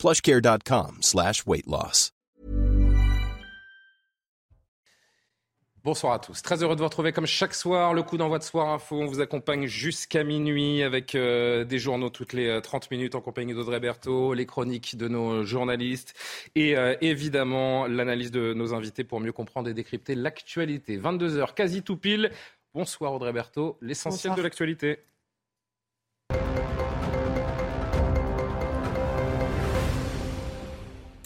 plushcare.com slash weight loss. Bonsoir à tous. Très heureux de vous retrouver comme chaque soir. Le coup d'envoi de Soir Info. On vous accompagne jusqu'à minuit avec euh, des journaux toutes les 30 euh, minutes en compagnie d'Audrey Berthaud, les chroniques de nos journalistes et euh, évidemment l'analyse de nos invités pour mieux comprendre et décrypter l'actualité. 22h, quasi tout pile. Bonsoir Audrey Berthaud, l'essentiel de l'actualité.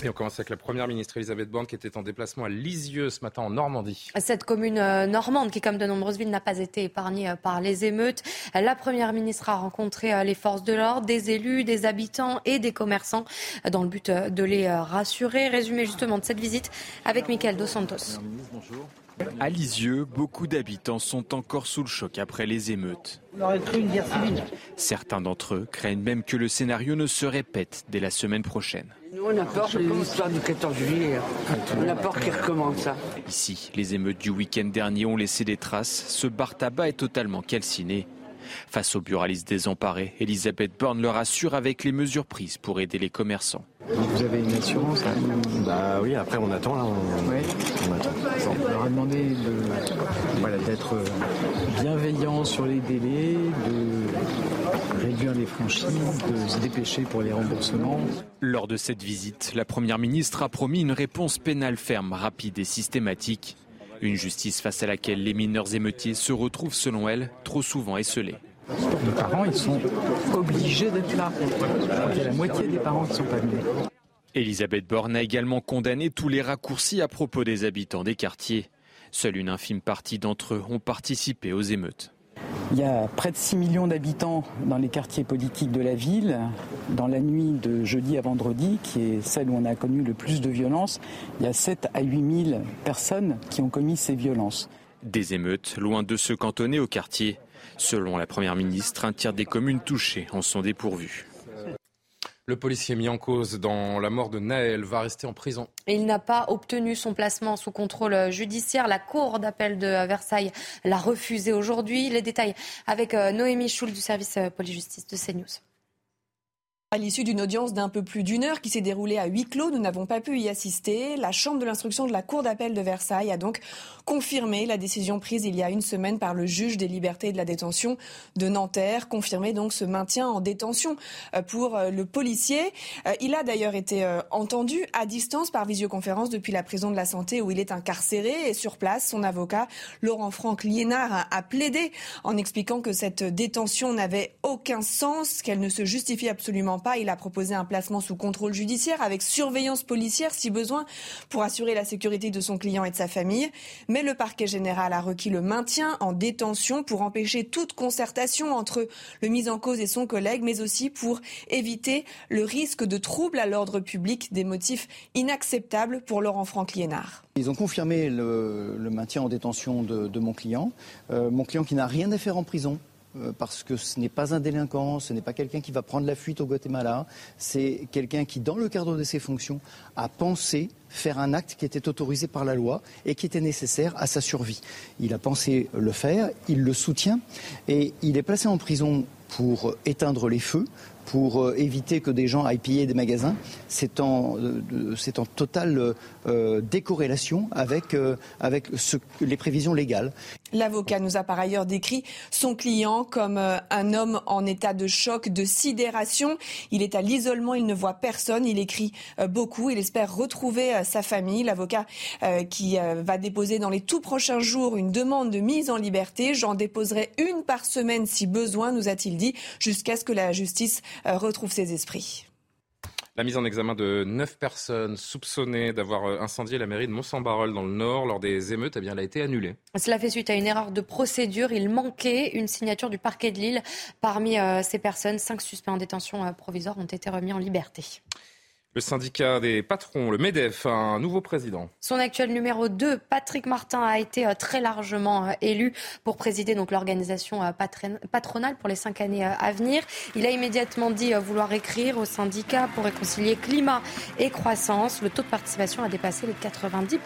Et on commence avec la première ministre Elisabeth Borne qui était en déplacement à Lisieux ce matin en Normandie. Cette commune euh, normande qui, comme de nombreuses villes, n'a pas été épargnée euh, par les émeutes. La première ministre a rencontré euh, les forces de l'ordre, des élus, des habitants et des commerçants dans le but de les rassurer. Résumé justement de cette visite avec Michael Dos Santos. À Lisieux, beaucoup d'habitants sont encore sous le choc après les émeutes. Certains d'entre eux craignent même que le scénario ne se répète dès la semaine prochaine. Nous, on a peur de l'histoire du 14 juillet. On a peur qu'il recommence ça. Ici, les émeutes du week-end dernier ont laissé des traces. Ce bar tabac est totalement calciné. Face aux buralistes désemparés, Elisabeth Borne leur assure avec les mesures prises pour aider les commerçants. Vous avez une assurance hein Bah oui, après on attend là. On, attend. on leur a demandé d'être bienveillant sur les délais, de réduire les franchises, de se dépêcher pour les remboursements. Lors de cette visite, la Première ministre a promis une réponse pénale ferme, rapide et systématique. Une justice face à laquelle les mineurs émeutiers se retrouvent, selon elle, trop souvent esselés. Les parents, ils sont obligés d'être là. Il y a la moitié des parents qui ne sont pas venus. Elisabeth Borne a également condamné tous les raccourcis à propos des habitants des quartiers. Seule une infime partie d'entre eux ont participé aux émeutes. Il y a près de 6 millions d'habitants dans les quartiers politiques de la ville. Dans la nuit de jeudi à vendredi, qui est celle où on a connu le plus de violences, il y a 7 à 8 000 personnes qui ont commis ces violences. Des émeutes, loin de se cantonner au quartier. Selon la Première ministre, un tiers des communes touchées en sont dépourvues. Le policier mis en cause dans la mort de Naël va rester en prison. Il n'a pas obtenu son placement sous contrôle judiciaire. La Cour d'appel de Versailles l'a refusé aujourd'hui. Les détails avec euh, Noémie Schul du service euh, police-justice de CNews. À l'issue d'une audience d'un peu plus d'une heure qui s'est déroulée à huis clos, nous n'avons pas pu y assister. La Chambre de l'instruction de la Cour d'appel de Versailles a donc confirmé la décision prise il y a une semaine par le juge des libertés et de la détention de Nanterre, confirmé donc ce maintien en détention euh, pour euh, le policier. Euh, il a d'ailleurs été entendu à distance par visioconférence depuis la prison de la Santé où il est incarcéré et sur place, son avocat Laurent-Franck Liénard a plaidé en expliquant que cette détention n'avait aucun sens, qu'elle ne se justifie absolument pas. Il a proposé un placement sous contrôle judiciaire avec surveillance policière si besoin pour assurer la sécurité de son client et de sa famille. Mais le parquet général a requis le maintien en détention pour empêcher toute concertation entre le mis en cause et son collègue, mais aussi pour éviter le risque de troubles à l'ordre public, des motifs inacceptables pour Laurent Franck Liénard. Ils ont confirmé le, maintien en détention de, mon client, euh, mon client qui n'a rien à faire en prison, parce que ce n'est pas un délinquant, ce n'est pas quelqu'un qui va prendre la fuite au Guatemala, c'est quelqu'un qui, dans le cadre de ses fonctions, a pensé faire un acte qui était autorisé par la loi et qui était nécessaire à sa survie. Il a pensé le faire, il le soutient et il est placé en prison pour éteindre les feux, pour euh, éviter que des gens aillent piller des magasins. C'est en, euh, en, euh, décorrélation avec, avec les prévisions légales. L'avocat nous a par ailleurs décrit son client comme un homme en état de choc, de sidération. Il est à l'isolement, il ne voit personne, il écrit beaucoup, il espère retrouver sa famille. L'avocat qui va déposer dans les tout prochains jours une demande de mise en liberté. J'en déposerai une par semaine si besoin, nous a-t-il dit, jusqu'à ce que la justice euh, retrouve ses esprits. La mise en examen de neuf personnes soupçonnées d'avoir euh, incendié la mairie de Mont-Saint-Barreul dans le Nord lors des émeutes, eh bien, a été annulée. Cela fait suite à une erreur de procédure. Il manquait une signature du parquet de Lille. Parmi euh, ces personnes, cinq suspects en détention provisoire ont été remis en liberté. Le syndicat des patrons, le MEDEF, a un nouveau président. Son actuel numéro 2, Patrick Martin, a été euh, très largement euh, élu pour présider l'organisation euh, patronale pour les cinq années à venir. Il a immédiatement dit vouloir écrire au syndicat pour réconcilier climat et croissance. Le taux de participation a dépassé les 90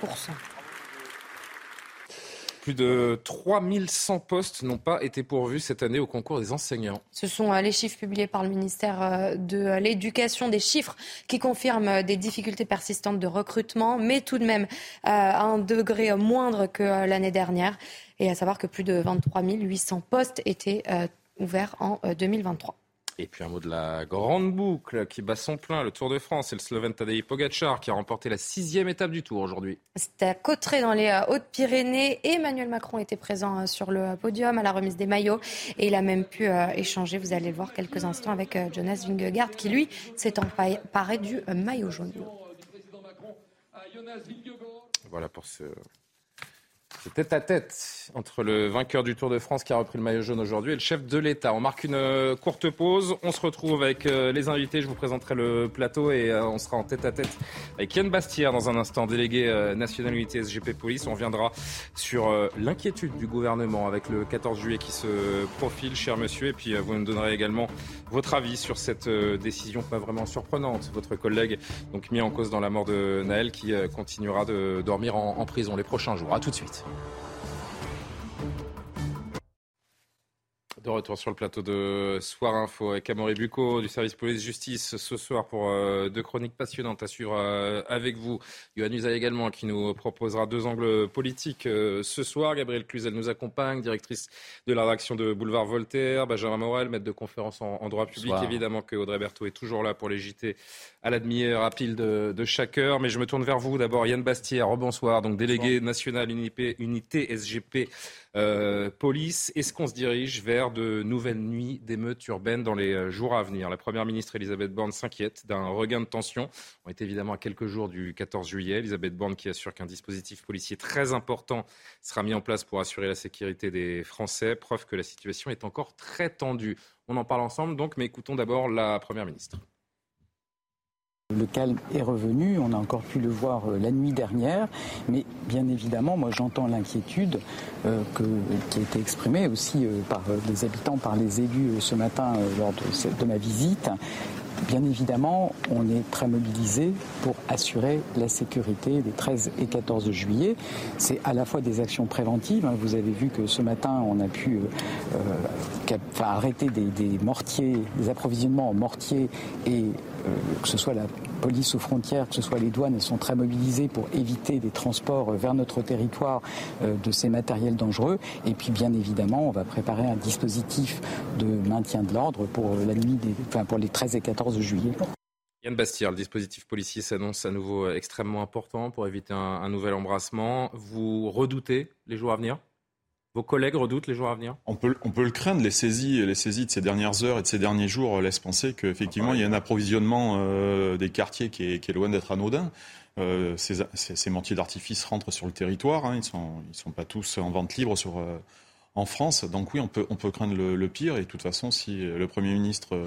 plus de 3100 postes n'ont pas été pourvus cette année au concours des enseignants. Ce sont euh, les chiffres publiés par le ministère euh, de l'Éducation, des chiffres qui confirment euh, des difficultés persistantes de recrutement, mais tout de même à un degré moindre que l'année dernière. Et à savoir que plus de 23 800 postes étaient ouverts en 2023. Et puis un mot de la grande boucle qui bat son plein, le Tour de France. C'est le Slovène Tadej Pogacar qui a remporté la sixième étape du Tour aujourd'hui. C'était à Cauterets dans les euh, Hautes-Pyrénées. Emmanuel Macron était présent euh, sur le podium à la remise des maillots et il a même pu euh, échanger, vous allez le voir quelques instants, avec Jonas Vingegaard qui lui s'est emparé du maillot jaune. Voilà pour ce c'est tête à tête entre le vainqueur du Tour de France qui a repris le maillot jaune aujourd'hui et le chef de l'État. On marque une euh, courte pause. On se retrouve avec euh, les invités. Je vous présenterai le plateau et euh, on sera en tête à tête avec Yann Bastière dans un instant, délégué national unité SGP Police. On reviendra sur l'inquiétude du gouvernement avec le 14 juillet qui se profile, cher monsieur. Et puis vous nous donnerez également votre avis sur cette décision pas vraiment surprenante. Votre collègue, donc mis en cause dans la mort de Naël, qui continuera de dormir en, en prison les prochains jours. À tout de suite. De retour sur le plateau de Soir Info avec Amaury Bucco du service police-justice ce soir pour euh, deux chroniques passionnantes à suivre euh, avec vous. Yohann Usaï également qui nous proposera deux angles politiques euh, ce soir. Gabrielle Cluzel nous accompagne, directrice de la rédaction de Boulevard Voltaire. Benjamin Morel, maître de conférence en, droit public. Évidemment que Audrey Berthaud est toujours là pour les JT à la demi-heure, à pile de, de, chaque heure. Mais je me tourne vers vous d'abord. Yann Bastière, rebonsoir, donc délégué national unité, unité SGP euh, police. Est-ce qu'on se dirige vers de nouvelles nuits d'émeutes urbaines dans les euh, jours à venir? La Première ministre Elisabeth Borne s'inquiète d'un regain de tension. On est évidemment à quelques jours du 14 juillet. Elisabeth Borne qui assure qu'un dispositif policier très important sera mis en place pour assurer la sécurité des Français. Preuve que la situation est encore très tendue. On en parle ensemble donc, mais écoutons d'abord la Première ministre. Le calme est revenu, on a encore pu le voir euh, la nuit dernière, mais bien évidemment, moi j'entends l'inquiétude euh, qui a été exprimée aussi euh, par les habitants, par les élus ce matin lors de, ma visite. Bien évidemment, on est très mobilisé pour assurer la sécurité des 13 et 14 juillet. C'est à la fois des actions préventives. Hein. Vous avez vu que ce matin, on a pu arrêter des, des mortiers, des approvisionnements en mortiers et que ce soit la police aux frontières, que ce soit les douanes, elles sont très mobilisées pour éviter des transports vers notre territoire euh, de ces matériels dangereux. Et puis, bien évidemment, on va préparer un dispositif de maintien de l'ordre pour la nuit, enfin, pour les 13 et 14 juillet. Yann Bastière, le dispositif policier s'annonce à nouveau extrêmement important pour éviter un nouvel embrassement. Vous redoutez les jours à venir? Vos collègues redoutent les jours à venir? On peut, on peut le craindre. Les saisies, les saisies de ces dernières heures et de ces derniers jours laissent penser qu'effectivement, il y a un approvisionnement euh, des quartiers qui est, loin d'être anodin. Euh, ces, ces, mortiers d'artifice rentrent sur le territoire. Hein. ils ne sont, ils sont pas tous en vente libre sur, euh, en France. Donc oui, on peut, on peut craindre le, le, pire. Et de toute façon, si le Premier ministre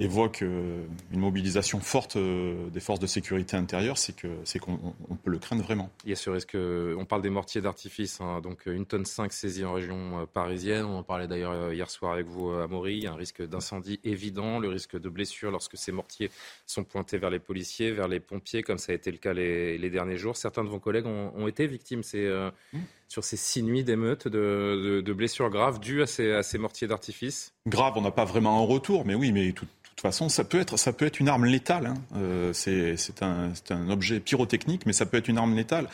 évoque euh, une mobilisation forte euh, des forces de sécurité intérieure, c'est que c'est qu'on peut le craindre vraiment. Il y a ce risque. On parle des mortiers d'artifice, hein, donc une tonne 5 saisie en région euh, parisienne. On en parlait d'ailleurs hier soir avec vous, à Maury. Il y a un risque d'incendie évident, le risque de blessure lorsque ces mortiers sont pointés vers les policiers, vers les pompiers, comme ça a été le cas les, derniers jours. Certains de vos collègues ont, été victimes. Mmh. sur ces six nuits d'émeutes, de, blessures graves dues à ces, à ces mortiers d'artifice? Grave, on n'a pas vraiment un retour, mais oui, mais tout, toute façon, ça peut être, ça peut être une arme létale. Hein. Euh, c'est un, un, objet pyrotechnique, mais ça peut être une arme létale.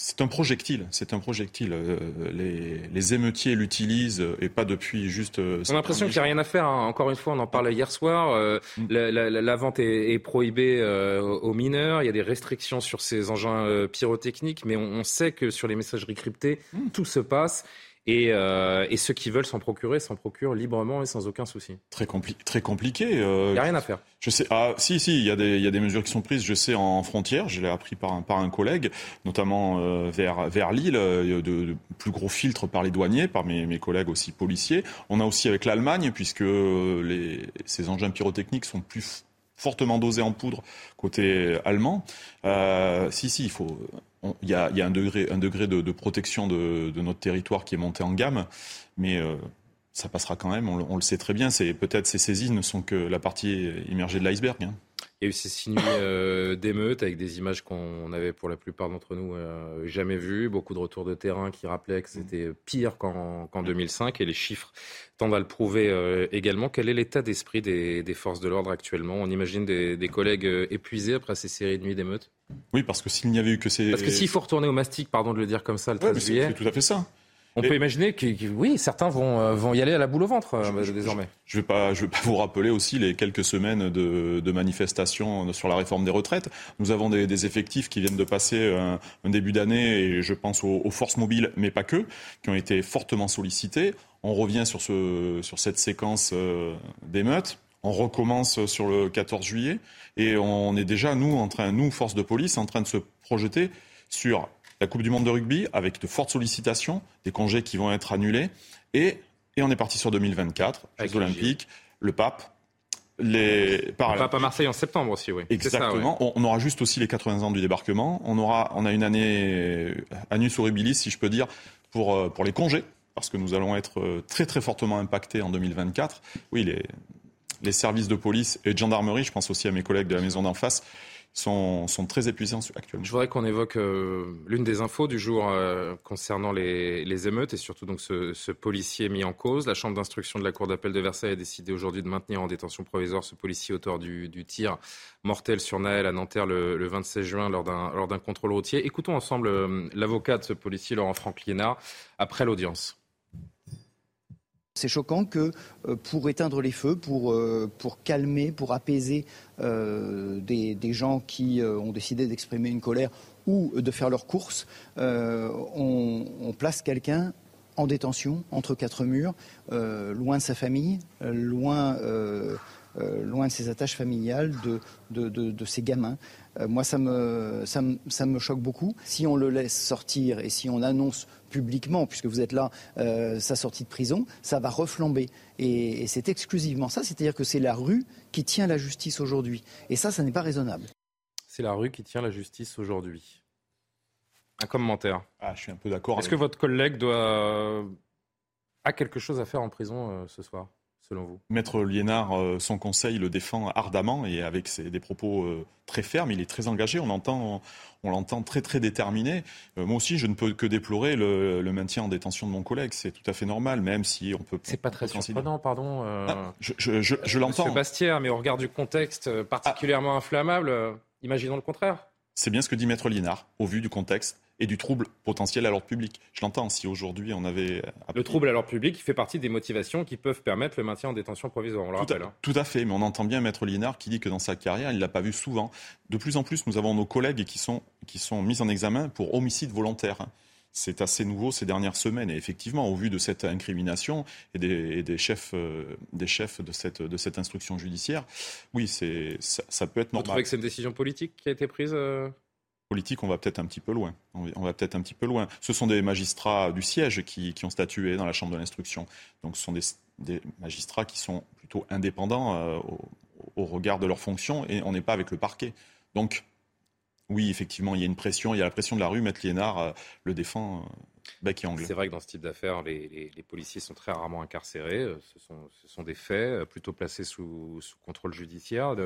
C'est un projectile, c'est un projectile. Euh, les, les, émeutiers l'utilisent et pas depuis juste. Euh, on a l'impression qu'il n'y a rien à faire. Hein. Encore une fois, on en parlait hier soir. Mm. la, vente est, prohibée aux mineurs. Il y a des restrictions sur ces engins pyrotechniques, mais on, sait que sur les messageries cryptées, mm. tout se passe. Euh, et, ceux qui veulent s'en procurer s'en procurent librement et sans aucun souci. Très, très compliqué. Euh, il n'y a rien à faire. Je sais. Ah, si, si, il y, a des, y a des mesures qui sont prises, je sais, en frontière. Je l'ai appris par un, par un collègue, notamment euh, vers, vers Lille, de, de, plus gros filtres par les douaniers, par mes, mes collègues aussi policiers. On a aussi avec l'Allemagne, puisque les, ces engins pyrotechniques sont plus fortement dosé en poudre côté allemand. Euh, si, si, il faut. Il y, a, un degré, de, protection de, notre territoire qui est monté en gamme, mais euh, ça passera quand même. On, le sait très bien. Peut-être ces saisies ne sont que la partie immergée de l'iceberg. Hein. Il y a eu ces six nuits euh, d'émeutes avec des images qu'on avait pour la plupart d'entre nous euh, jamais vues, beaucoup de retours de terrain qui rappelaient que c'était pire qu'en 2005 et les chiffres tendent à le prouver euh, également. Quel est l'état d'esprit des, forces de l'ordre actuellement? On imagine des, collègues épuisés après ces séries de nuits d'émeutes? Oui, parce que s'il n'y avait eu que ces... Parce que s'il faut retourner au mastic, pardon de le dire comme ça, le 13 juillet... C'est tout à fait ça. On peut imaginer que, oui, certains vont, euh, vont y aller à la boule au ventre euh, désormais. Je ne vais, pas, je vais pas vous rappeler aussi les quelques semaines de, manifestations sur la réforme des retraites. Nous avons des, effectifs qui viennent de passer un, début d'année, et je pense aux, forces mobiles, mais pas que, qui ont été fortement sollicités. On revient sur, ce, sur cette séquence euh, d'émeutes. On recommence sur le 14 juillet et on est déjà, nous, en train, nous, force de police, en train de se projeter sur la Coupe du Monde de rugby avec de fortes sollicitations, des congés qui vont être annulés. Et, et on est parti sur 2024, Jeux Olympiques, le pape. Les le pape à Marseille en septembre aussi, oui. Exactement. On, aura juste aussi les 80 ans du débarquement. On, aura, on a une année annus horribilis, si je peux dire, pour, euh, pour les congés, parce que nous allons être euh, très très fortement impactés en 2024. Oui, les, les services de police et de gendarmerie, je pense aussi à mes collègues de la maison d'en face, sont, très épuisants actuellement. Je voudrais qu'on évoque euh, l'une des infos du jour euh, concernant les, émeutes et surtout donc ce, policier mis en cause. La chambre d'instruction de la Cour d'appel de Versailles a décidé aujourd'hui de maintenir en détention provisoire ce policier auteur du, tir mortel sur Naël à Nanterre le, 26 juin lors d'un contrôle routier. Écoutons ensemble euh, l'avocat de ce policier, Laurent Franck-Liénard, après l'audience. C'est choquant que euh, pour éteindre les feux, pour, euh, calmer, pour apaiser euh, des, gens qui ont décidé d'exprimer une colère ou de faire leurs courses, on, place quelqu'un en détention, entre quatre murs, loin de sa famille, loin, de ses attaches familiales, de ses gamins. Moi, ça me, ça, ça me choque beaucoup. Si on le laisse sortir et si on annonce publiquement, puisque vous êtes là, euh, sa sortie de prison, ça va reflamber. Et, c'est exclusivement ça, c'est-à-dire que c'est la rue qui tient la justice aujourd'hui. Et ça, ça n'est pas raisonnable. C'est la rue qui tient la justice aujourd'hui. Un commentaire. Ah, je suis un peu d'accord. Est-ce que votre collègue doit a quelque chose à faire en prison euh, ce soir? Vous? Maître Liénard, euh, son conseil le défend ardemment et avec des propos euh, très fermes. Il est très engagé. On entend, on l'entend très très déterminé. Euh, moi aussi, je ne peux que déplorer le, maintien en détention de mon collègue. C'est tout à fait normal, même si on peut. C'est pas très surprenant, pardon. Ah, je, je, l'entends. Monsieur Bastière, mais au regard du contexte particulièrement inflammable, imaginons le contraire. C'est bien ce que dit Maître Liénard, au vu du contexte et du trouble potentiel à l'ordre public. Je l'entends, si aujourd'hui on avait... Le trouble à l'ordre public fait partie des motivations qui peuvent permettre le maintien en détention provisoire, on le tout rappelle. À, hein. Tout à fait, mais on entend bien Maître Liénard qui dit que dans sa carrière, il ne l'a pas vu souvent. De plus en plus, nous avons nos collègues qui sont, qui sont mis en examen pour homicide volontaire. C'est assez nouveau ces dernières semaines. Et effectivement, au vu de cette incrimination et des, des chefs, euh, des chefs de, cette, de cette instruction judiciaire, oui, c'est, ça, peut être normal. Vous trouvez que c'est une décision politique qui a été prise euh, politique, on va peut-être un petit peu loin. On va peut-être un petit peu loin. Ce sont des magistrats du siège qui, ont statué dans la chambre de l'instruction. Donc ce sont des, magistrats qui sont plutôt indépendants euh, au, regard de leurs fonctions et on n'est pas avec le parquet. Donc oui, effectivement, il y a une pression, il y a la pression de la rue. Maître Liénard euh, le défend. Euh. C'est vrai que dans ce type d'affaires, les, policiers sont très rarement incarcérés. Ce sont, des faits plutôt placés sous, contrôle judiciaire.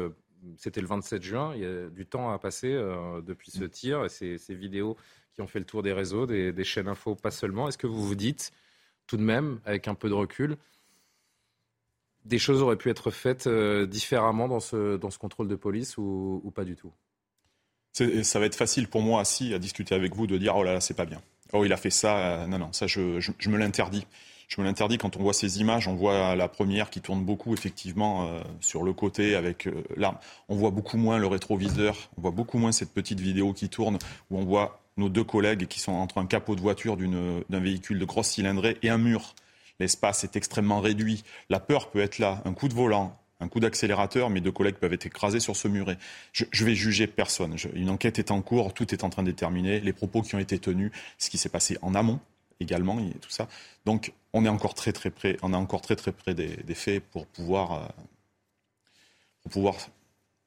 C'était le 27 juin, il y a du temps à passer euh, depuis ce tir et ces, vidéos qui ont fait le tour des réseaux, des, chaînes info, pas seulement. Est-ce que vous vous dites, tout de même, avec un peu de recul, des choses auraient pu être faites euh, différemment dans ce, dans ce contrôle de police ou, pas du tout? Ça va être facile pour moi, si, à discuter avec vous, de dire oh là là, c'est pas bien. Oh, il a fait ça. Euh, non, non, ça, je me l'interdis je me l'interdis quand on voit ces images. On voit la première qui tourne beaucoup, effectivement, euh, sur le côté avec euh, l'arme. On voit beaucoup moins le rétroviseur. On voit beaucoup moins cette petite vidéo qui tourne où on voit nos deux collègues qui sont entre un capot de voiture d'un véhicule de grosse cylindrée et un mur. L'espace est extrêmement réduit. La peur peut être là. Un coup de volant, un coup d'accélérateur, mes deux collègues peuvent être écrasés sur ce muret. Je, je vais juger personne. une enquête est en cours, tout est en train de déterminer les propos qui ont été tenus, ce qui s'est passé en amont également, tout ça. Donc, on est encore très très près, on est encore très très près des, faits pour pouvoir, euh, pour pouvoir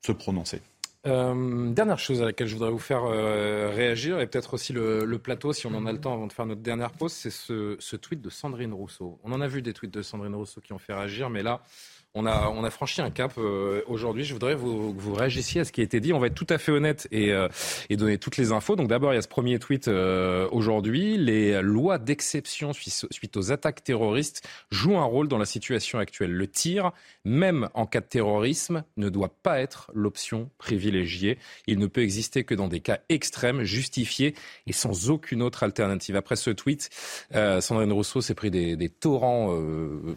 se prononcer. Euh, dernière chose à laquelle je voudrais vous faire euh, réagir, et peut-être aussi le, plateau, si on en a le temps avant de faire notre dernière pause, c'est ce, ce, tweet de Sandrine Rousseau. On en a vu des tweets de Sandrine Rousseau qui ont fait réagir, mais là, on a, on a franchi un cap euh, aujourd'hui. Je voudrais que vous réagissiez à ce qui a été dit. On va être tout à fait honnête et, euh, et donner toutes les infos. Donc d'abord, il y a ce premier tweet euh, aujourd'hui. Les lois d'exception suite aux attaques terroristes jouent un rôle dans la situation actuelle. Le tir, même en cas de terrorisme, ne doit pas être l'option privilégiée. Il ne peut exister que dans des cas extrêmes, justifiés et sans aucune autre alternative. Après ce tweet, Sandrine Rousseau s'est pris des, des torrents,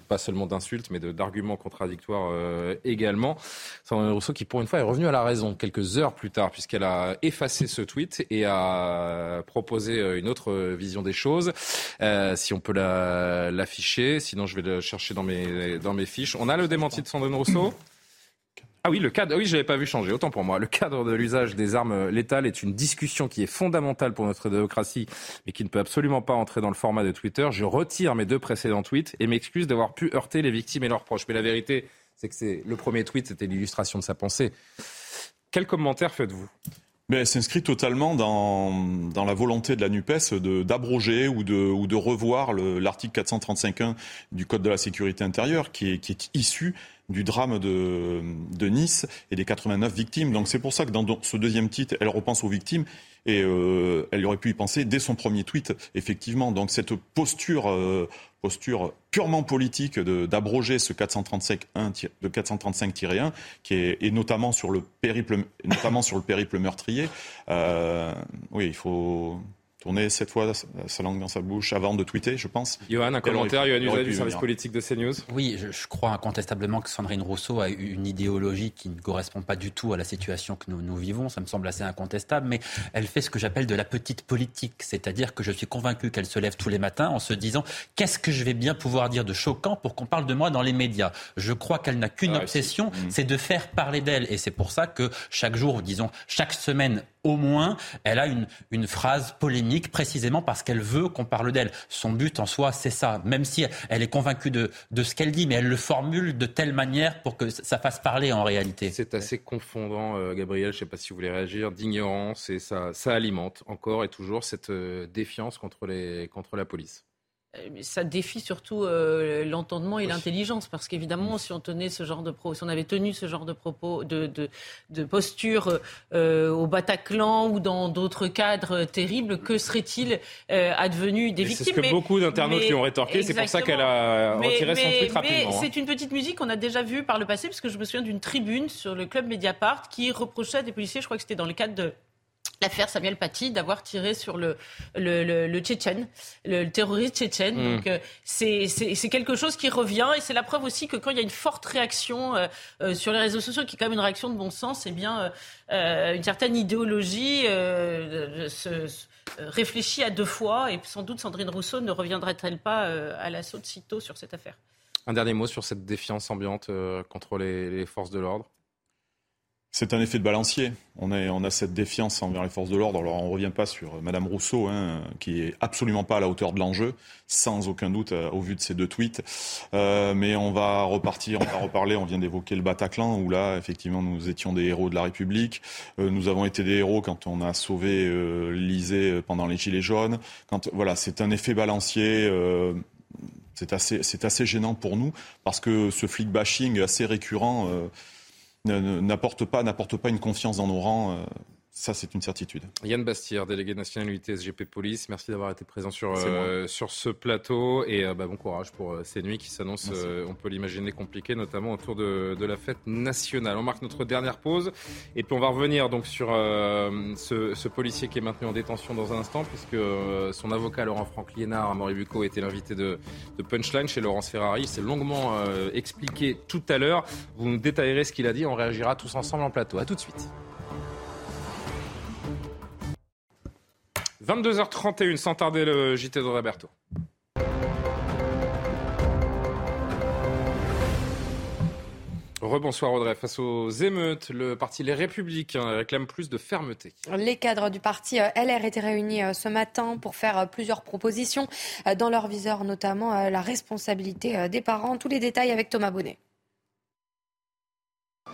pas seulement d'insultes, mais d'arguments contre victoire euh, également. Sandrine Rousseau qui, pour une fois, est revenue à la raison quelques heures plus tard, puisqu'elle a effacé ce tweet et a proposé euh, une autre vision des choses. Euh, si on peut l'afficher, sinon je vais le chercher dans mes, dans mes fiches. On a le démenti de Sandrine Rousseau. Ah oui, le cadre, oui, je l'avais pas vu changer, autant pour moi. Le cadre de l'usage des armes létales est une discussion qui est fondamentale pour notre démocratie, mais qui ne peut absolument pas entrer dans le format de Twitter. Je retire mes deux précédents tweets et m'excuse d'avoir pu heurter les victimes et leurs proches. Mais la vérité, c'est que c'est le premier tweet, c'était l'illustration de sa pensée. Quel commentaire faites-vous? Mais elle s'inscrit totalement dans, dans la volonté de la NUPES d'abroger ou de, ou de revoir l'article 435.1 du Code de la sécurité intérieure qui est, qui est issu du drame de, de, Nice et des 89 victimes. Donc c'est pour ça que dans ce deuxième titre, elle repense aux victimes et euh, elle aurait pu y penser dès son premier tweet, effectivement. Donc cette posture, euh, posture purement politique d'abroger ce 435-1 de 435-1, qui est et notamment sur le périple, notamment sur le périple meurtrier. Euh, oui, il faut tourner cette fois sa langue dans sa bouche avant de tweeter, je pense. Johan, un commentaire, Johan du service politique de CNews? Oui, je, crois incontestablement que Sandrine Rousseau a une idéologie qui ne correspond pas du tout à la situation que nous, nous vivons, ça me semble assez incontestable, mais elle fait ce que j'appelle de la petite politique, c'est-à-dire que je suis convaincu qu'elle se lève tous les matins en se disant qu'est-ce que je vais bien pouvoir dire de choquant pour qu'on parle de moi dans les médias? Je crois qu'elle n'a qu'une ah obsession, c'est de faire parler d'elle, et c'est pour ça que chaque jour, disons chaque semaine, au moins, elle a une, phrase polémique précisément parce qu'elle veut qu'on parle d'elle. Son but en soi, c'est ça. Même si elle est convaincue de, ce qu'elle dit, mais elle le formule de telle manière pour que ça fasse parler en réalité. C'est assez confondant, euh, Gabriel. Je ne sais pas si vous voulez réagir. D'ignorance et ça, alimente encore et toujours cette euh, défiance contre la police. Euh, ça défie surtout euh, l'entendement et l'intelligence, parce qu'évidemment, si on tenait ce genre de pro, si on avait tenu ce genre de propos, de, de, de posture euh, au Bataclan ou dans d'autres cadres terribles, que serait-il advenu des victimes C'est ce que beaucoup d'internautes lui ont rétorqué. C'est pour ça qu'elle a retiré son tweet rapidement. Mais hein. c'est une petite musique qu'on a déjà vue par le passé, parce que je me souviens d'une tribune sur le club Mediapart qui reprochait à des policiers, je crois que c'était dans le cadre de l'affaire Samuel Paty d'avoir tiré sur le, le, le, le Tchétchène, le, terroriste tchétchène. Mm. Donc euh, c'est quelque chose qui revient et c'est la preuve aussi que quand il y a une forte réaction euh, euh, sur les réseaux sociaux, qui est quand même une réaction de bon sens, eh bien une certaine idéologie se, réfléchit à deux fois et sans doute Sandrine Rousseau ne reviendrait-elle pas à l'assaut de sitôt sur cette affaire? Un dernier mot sur cette défiance ambiante contre les, les forces de l'ordre? C'est un effet de balancier. On, a cette défiance envers les forces de l'ordre. Alors on ne revient pas sur Madame Rousseau, hein, qui est absolument pas à la hauteur de l'enjeu, sans aucun doute euh, au vu de ces deux tweets. Euh, mais on va repartir, on va reparler. On vient d'évoquer le Bataclan, où là, effectivement, nous étions des héros de la République. Euh, nous avons été des héros quand on a sauvé euh, l'Élysée pendant les Gilets jaunes. Voilà, c'est un effet balancier. Euh, c'est assez gênant pour nous parce que ce flic bashing assez récurrent n'apporte pas, pas une confiance dans nos rangs. Euh, ça, c'est une certitude. Yann Bastière, délégué national unité SGP Police, merci d'avoir été présent sur, euh, sur ce plateau et euh, bah, bon courage pour ces nuits qui s'annoncent, on peut l'imaginer, compliquées, notamment autour de, de, la fête nationale. On marque notre dernière pause et puis on va revenir donc sur ce, ce, policier qui est maintenu en détention dans un instant puisque son avocat Laurent Franck Liénard à Moribuco était l'invité de, de, Punchline chez Laurence Ferrari. Il s'est longuement expliqué tout à l'heure. Vous nous détaillerez ce qu'il a dit, on réagira tous ensemble en plateau. A tout de suite. 22h31, sans tarder le JT de Roberto. Rebonsoir Audrey. Face aux émeutes, le parti Les Républicains réclame plus de fermeté. Les cadres du parti euh, LR étaient réunis euh, ce matin pour faire euh, plusieurs propositions. Dans leur viseur, notamment la responsabilité des parents. Tous les détails avec Thomas Bonnet.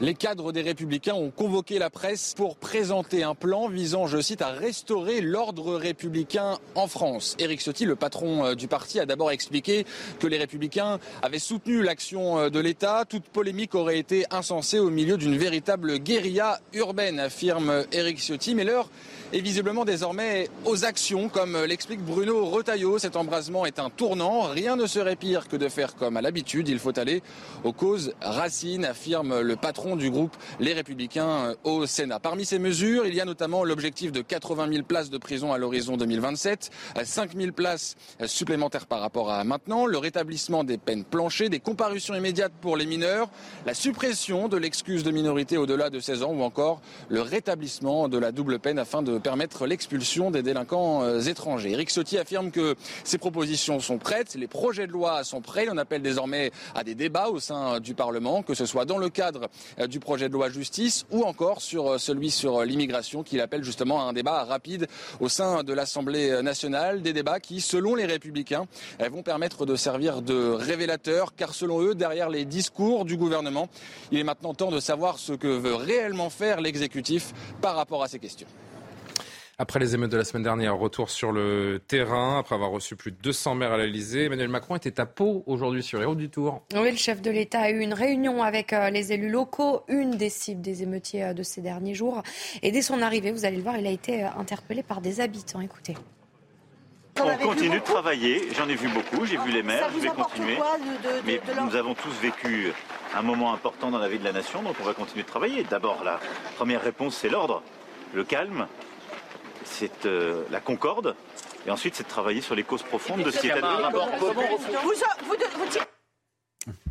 Les cadres des Républicains ont convoqué la presse pour présenter un plan visant, je cite, à restaurer l'ordre républicain en France. Éric Ciotti, le patron euh, du parti, a d'abord expliqué que les Républicains avaient soutenu l'action euh, de l'État. Toute polémique aurait été insensée au milieu d'une véritable guérilla urbaine, affirme Éric Ciotti. Mais l'heure est visiblement désormais aux actions, comme l'explique Bruno Retailleau. Cet embrasement est un tournant. Rien ne serait pire que de faire comme à l'habitude. Il faut aller aux causes racines, affirme le patron du groupe Les Républicains euh, au Sénat. Parmi ces mesures, il y a notamment l'objectif de 80 000 places de prison à l'horizon 2027, 5 000 places euh, supplémentaires par rapport à maintenant, le rétablissement des peines planchées, des comparutions immédiates pour les mineurs, la suppression de l'excuse de minorité au-delà de 16 ans ou encore le rétablissement de la double peine afin de permettre l'expulsion des délinquants euh, étrangers. Eric Sotti affirme que ces propositions sont prêtes, les projets de loi sont prêts. On appelle désormais à des débats au sein du Parlement, que ce soit dans le cadre du projet de loi justice ou encore sur euh, celui sur euh, l'immigration qu'il appelle justement à un débat rapide au sein de l'Assemblée nationale. Des débats qui, selon les républicains, vont permettre de servir de révélateurs car selon eux, derrière les discours du gouvernement, il est maintenant temps de savoir ce que veut réellement faire l'exécutif par rapport à ces questions. Après les émeutes de la semaine dernière, retour sur le terrain, après avoir reçu plus de 200 maires à l'Elysée, Emmanuel Macron était à Pau aujourd'hui sur les routes du Tour. Oui, le chef de l'État a eu une réunion avec euh, les élus locaux, une des cibles des émeutiers euh, de ces derniers jours. Et dès son arrivée, vous allez le voir, il a été euh, interpellé par des habitants. Écoutez. On continue de travailler, j'en ai vu beaucoup, j'ai vu les maires, je vais continuer. mais nous avons tous vécu un moment important dans la vie de la nation, donc on va continuer de travailler. D'abord, la première réponse, c'est l'ordre, le calme, c'est euh, la concorde, et ensuite c'est de travailler sur les causes profondes de ce qui est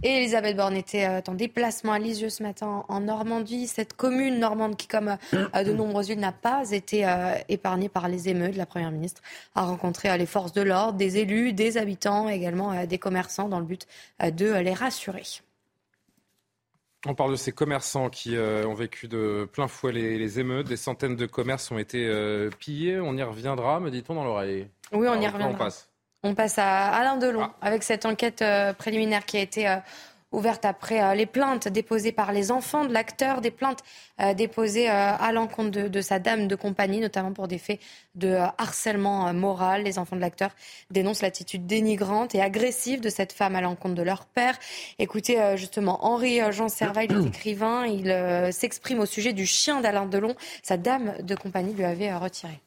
et Elisabeth Borne était euh, en déplacement à Lisieux ce matin en Normandie, cette commune normande qui, comme euh, de nombreuses villes, n'a pas été épargnée par les émeutes. La Première ministre a rencontré les forces de l'ordre, des élus, des habitants, également des commerçants dans le but de les rassurer. On parle de ces commerçants qui euh, ont vécu de plein fouet les, émeutes. Des centaines de commerces ont été euh, pillés. On y reviendra, me dit-on, dans l'oreille. Oui, on y reviendra. On passe. On passe à Alain Delon ah. avec cette enquête euh, préliminaire qui a été ouverte après euh, les plaintes déposées par les enfants de l'acteur, des plaintes euh, déposées euh, à l'encontre de, sa dame de compagnie, notamment pour des faits de harcèlement moral. Les enfants de l'acteur dénoncent l'attitude dénigrante et agressive de cette femme à l'encontre de leur père. Écoutez justement Henri Jean Serval, il est écrivain, il s'exprime au sujet du chien d'Alain Delon. Sa dame de compagnie lui avait retiré.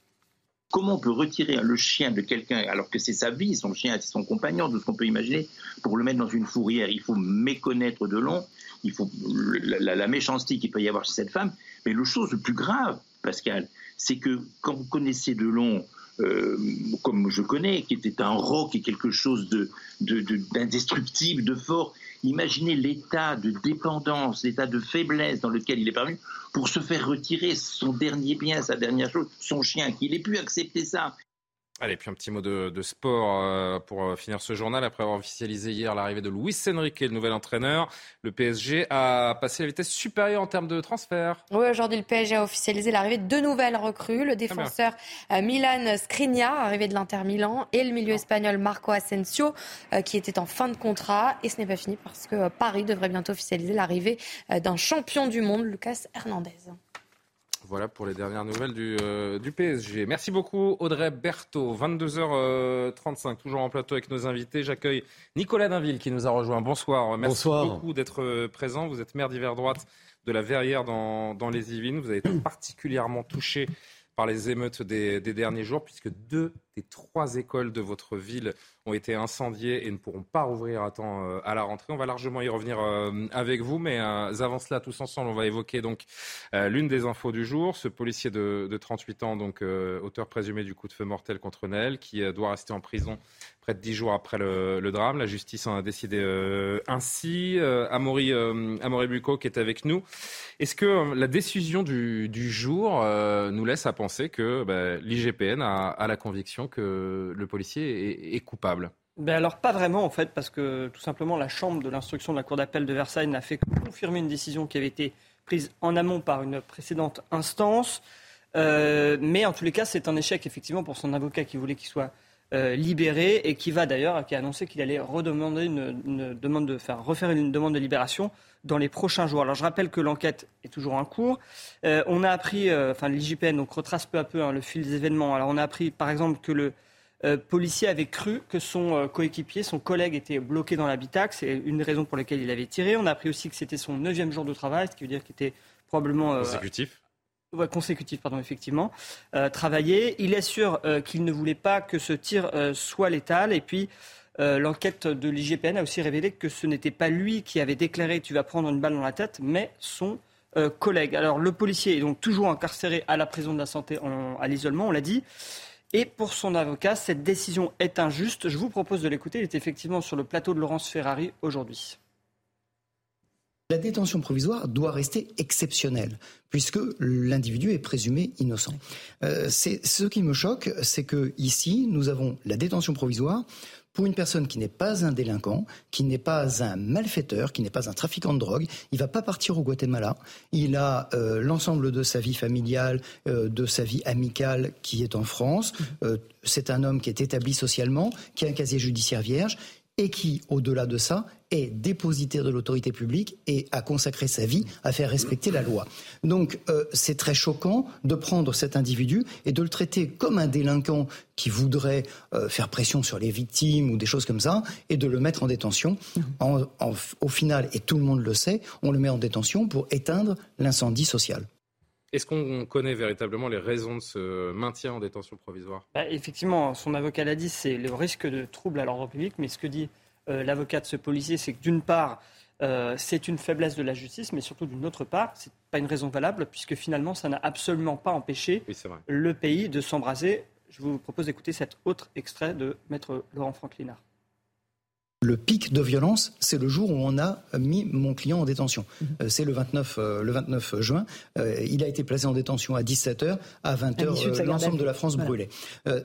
Comment on peut retirer le chien de quelqu'un alors que c'est sa vie, son chien, c'est son compagnon, tout ce qu'on peut imaginer, pour le mettre dans une fourrière? Il faut méconnaître de long, il faut la, méchanceté qu'il peut y avoir chez cette femme. Mais le chose le plus grave, Pascal, c'est que quand vous connaissez de long, euh, comme je connais, qui était un roc et quelque chose d'indestructible, de, de fort, Imaginez l'état de dépendance, l'état de faiblesse dans lequel il est parvenu pour se faire retirer son dernier bien, sa dernière chose, son chien, qu'il ait pu accepter ça. Allez, puis un petit mot de, sport euh, pour euh, finir ce journal. Après avoir officialisé hier l'arrivée de Luis Enrique, le nouvel entraîneur, le PSG a passé la vitesse supérieure en termes de transfert. Oui, aujourd'hui, le PSG a officialisé l'arrivée de deux nouvelles recrues. Le défenseur euh, Milan Skriniar, arrivé de l'Inter Milan, et le milieu espagnol Marco Asensio, qui était en fin de contrat. Et ce n'est pas fini parce que Paris devrait bientôt officialiser l'arrivée d'un champion du monde, Lucas Hernandez. Voilà pour les dernières nouvelles du, euh, du PSG. Merci beaucoup Audrey Berthaud. 22h35, toujours en plateau avec nos invités. J'accueille Nicolas Dainville qui nous a rejoint. Bonsoir. Merci beaucoup d'être euh, présent. Vous êtes maire d'hiver droite de la Verrière dans, dans les Yvelines. Vous avez été particulièrement touché par les émeutes des, des derniers jours puisque deux des trois écoles de votre ville ont été incendiées et ne pourront pas rouvrir à temps euh, à la rentrée. On va largement y revenir euh, avec vous, mais euh, avant cela, tous ensemble, on va évoquer donc l'une des infos du jour. Ce policier de, de 38 ans, donc auteur présumé du coup de feu mortel contre Naël, qui doit rester en prison près de dix jours après le, drame. La justice en a décidé ainsi. Amaury, Amaury Bucco qui est avec nous. Est-ce que la décision du, jour nous laisse à penser que bah, l'IGPN a la conviction que le policier est, coupable ben alors pas vraiment en fait parce que tout simplement la chambre de l'instruction de la cour d'appel de Versailles n'a fait que confirmer une décision qui avait été prise en amont par une précédente instance. Euh, mais en tous les cas c'est un échec effectivement pour son avocat qui voulait qu'il soit libéré et qui va d'ailleurs, qui a annoncé qu'il allait redemander une, demande de, faire refaire une demande de libération dans les prochains jours. Alors je rappelle que l'enquête est toujours en cours. on a appris, enfin l'IGPN donc retrace peu à peu hein, le fil des événements. Alors on a appris par exemple que le euh, policier avait cru que son euh, coéquipier, son collègue, était bloqué dans l'habitacle. C'est une des raisons pour lesquelles il avait tiré. On a appris aussi que c'était son neuvième jour de travail, ce qui veut dire qu'il était probablement... Euh, consécutif Consécutif, pardon, effectivement, travaillé. Il est sûr qu'il ne voulait pas que ce tir soit létal. Et puis, l'enquête de l'IGPN a aussi révélé que ce n'était pas lui qui avait déclaré tu vas prendre une balle dans la tête, mais son collègue. Alors, le policier est donc toujours incarcéré à la prison de la santé à l'isolement, on l'a dit. Et pour son avocat, cette décision est injuste. Je vous propose de l'écouter. Il est effectivement sur le plateau de Laurence Ferrari aujourd'hui. La détention provisoire doit rester exceptionnelle, puisque l'individu est présumé innocent. Euh, ce qui me choque, c'est que ici, nous avons la détention provisoire pour une personne qui n'est pas un délinquant, qui n'est pas un malfaiteur, qui n'est pas un trafiquant de drogue, il va pas partir au Guatemala. Il a euh, l'ensemble de sa vie familiale, euh, de sa vie amicale qui est en France. Mmh. Euh, c'est un homme qui est établi socialement, qui a un casier judiciaire vierge et qui, au-delà de ça, est dépositaire de l'autorité publique et a consacré sa vie à faire respecter la loi. Donc euh, c'est très choquant de prendre cet individu et de le traiter comme un délinquant qui voudrait euh, faire pression sur les victimes ou des choses comme ça et de le mettre en détention. au final, et tout le monde le sait, on le met en détention pour éteindre l'incendie social. Est-ce qu'on connaît véritablement les raisons de ce maintien en détention provisoire? Bah, Effectivement, son avocat l'a dit, c'est le risque de trouble à l'ordre public, mais ce que dit euh, l'avocat de ce policier, c'est que d'une part, euh, c'est une faiblesse de la justice, mais surtout d'une autre part, ce n'est pas une raison valable, puisque finalement, ça n'a absolument pas empêché le pays de s'embraser. Je vous propose d'écouter cet autre extrait de Maître Laurent Franklinard. Le pic de violence, c'est le jour où on a mis mon client en détention. Mhm. Euh, c'est le 29, le 29 juin. il a été placé en détention à 17h. À 20h, l'ensemble de la France brûlait.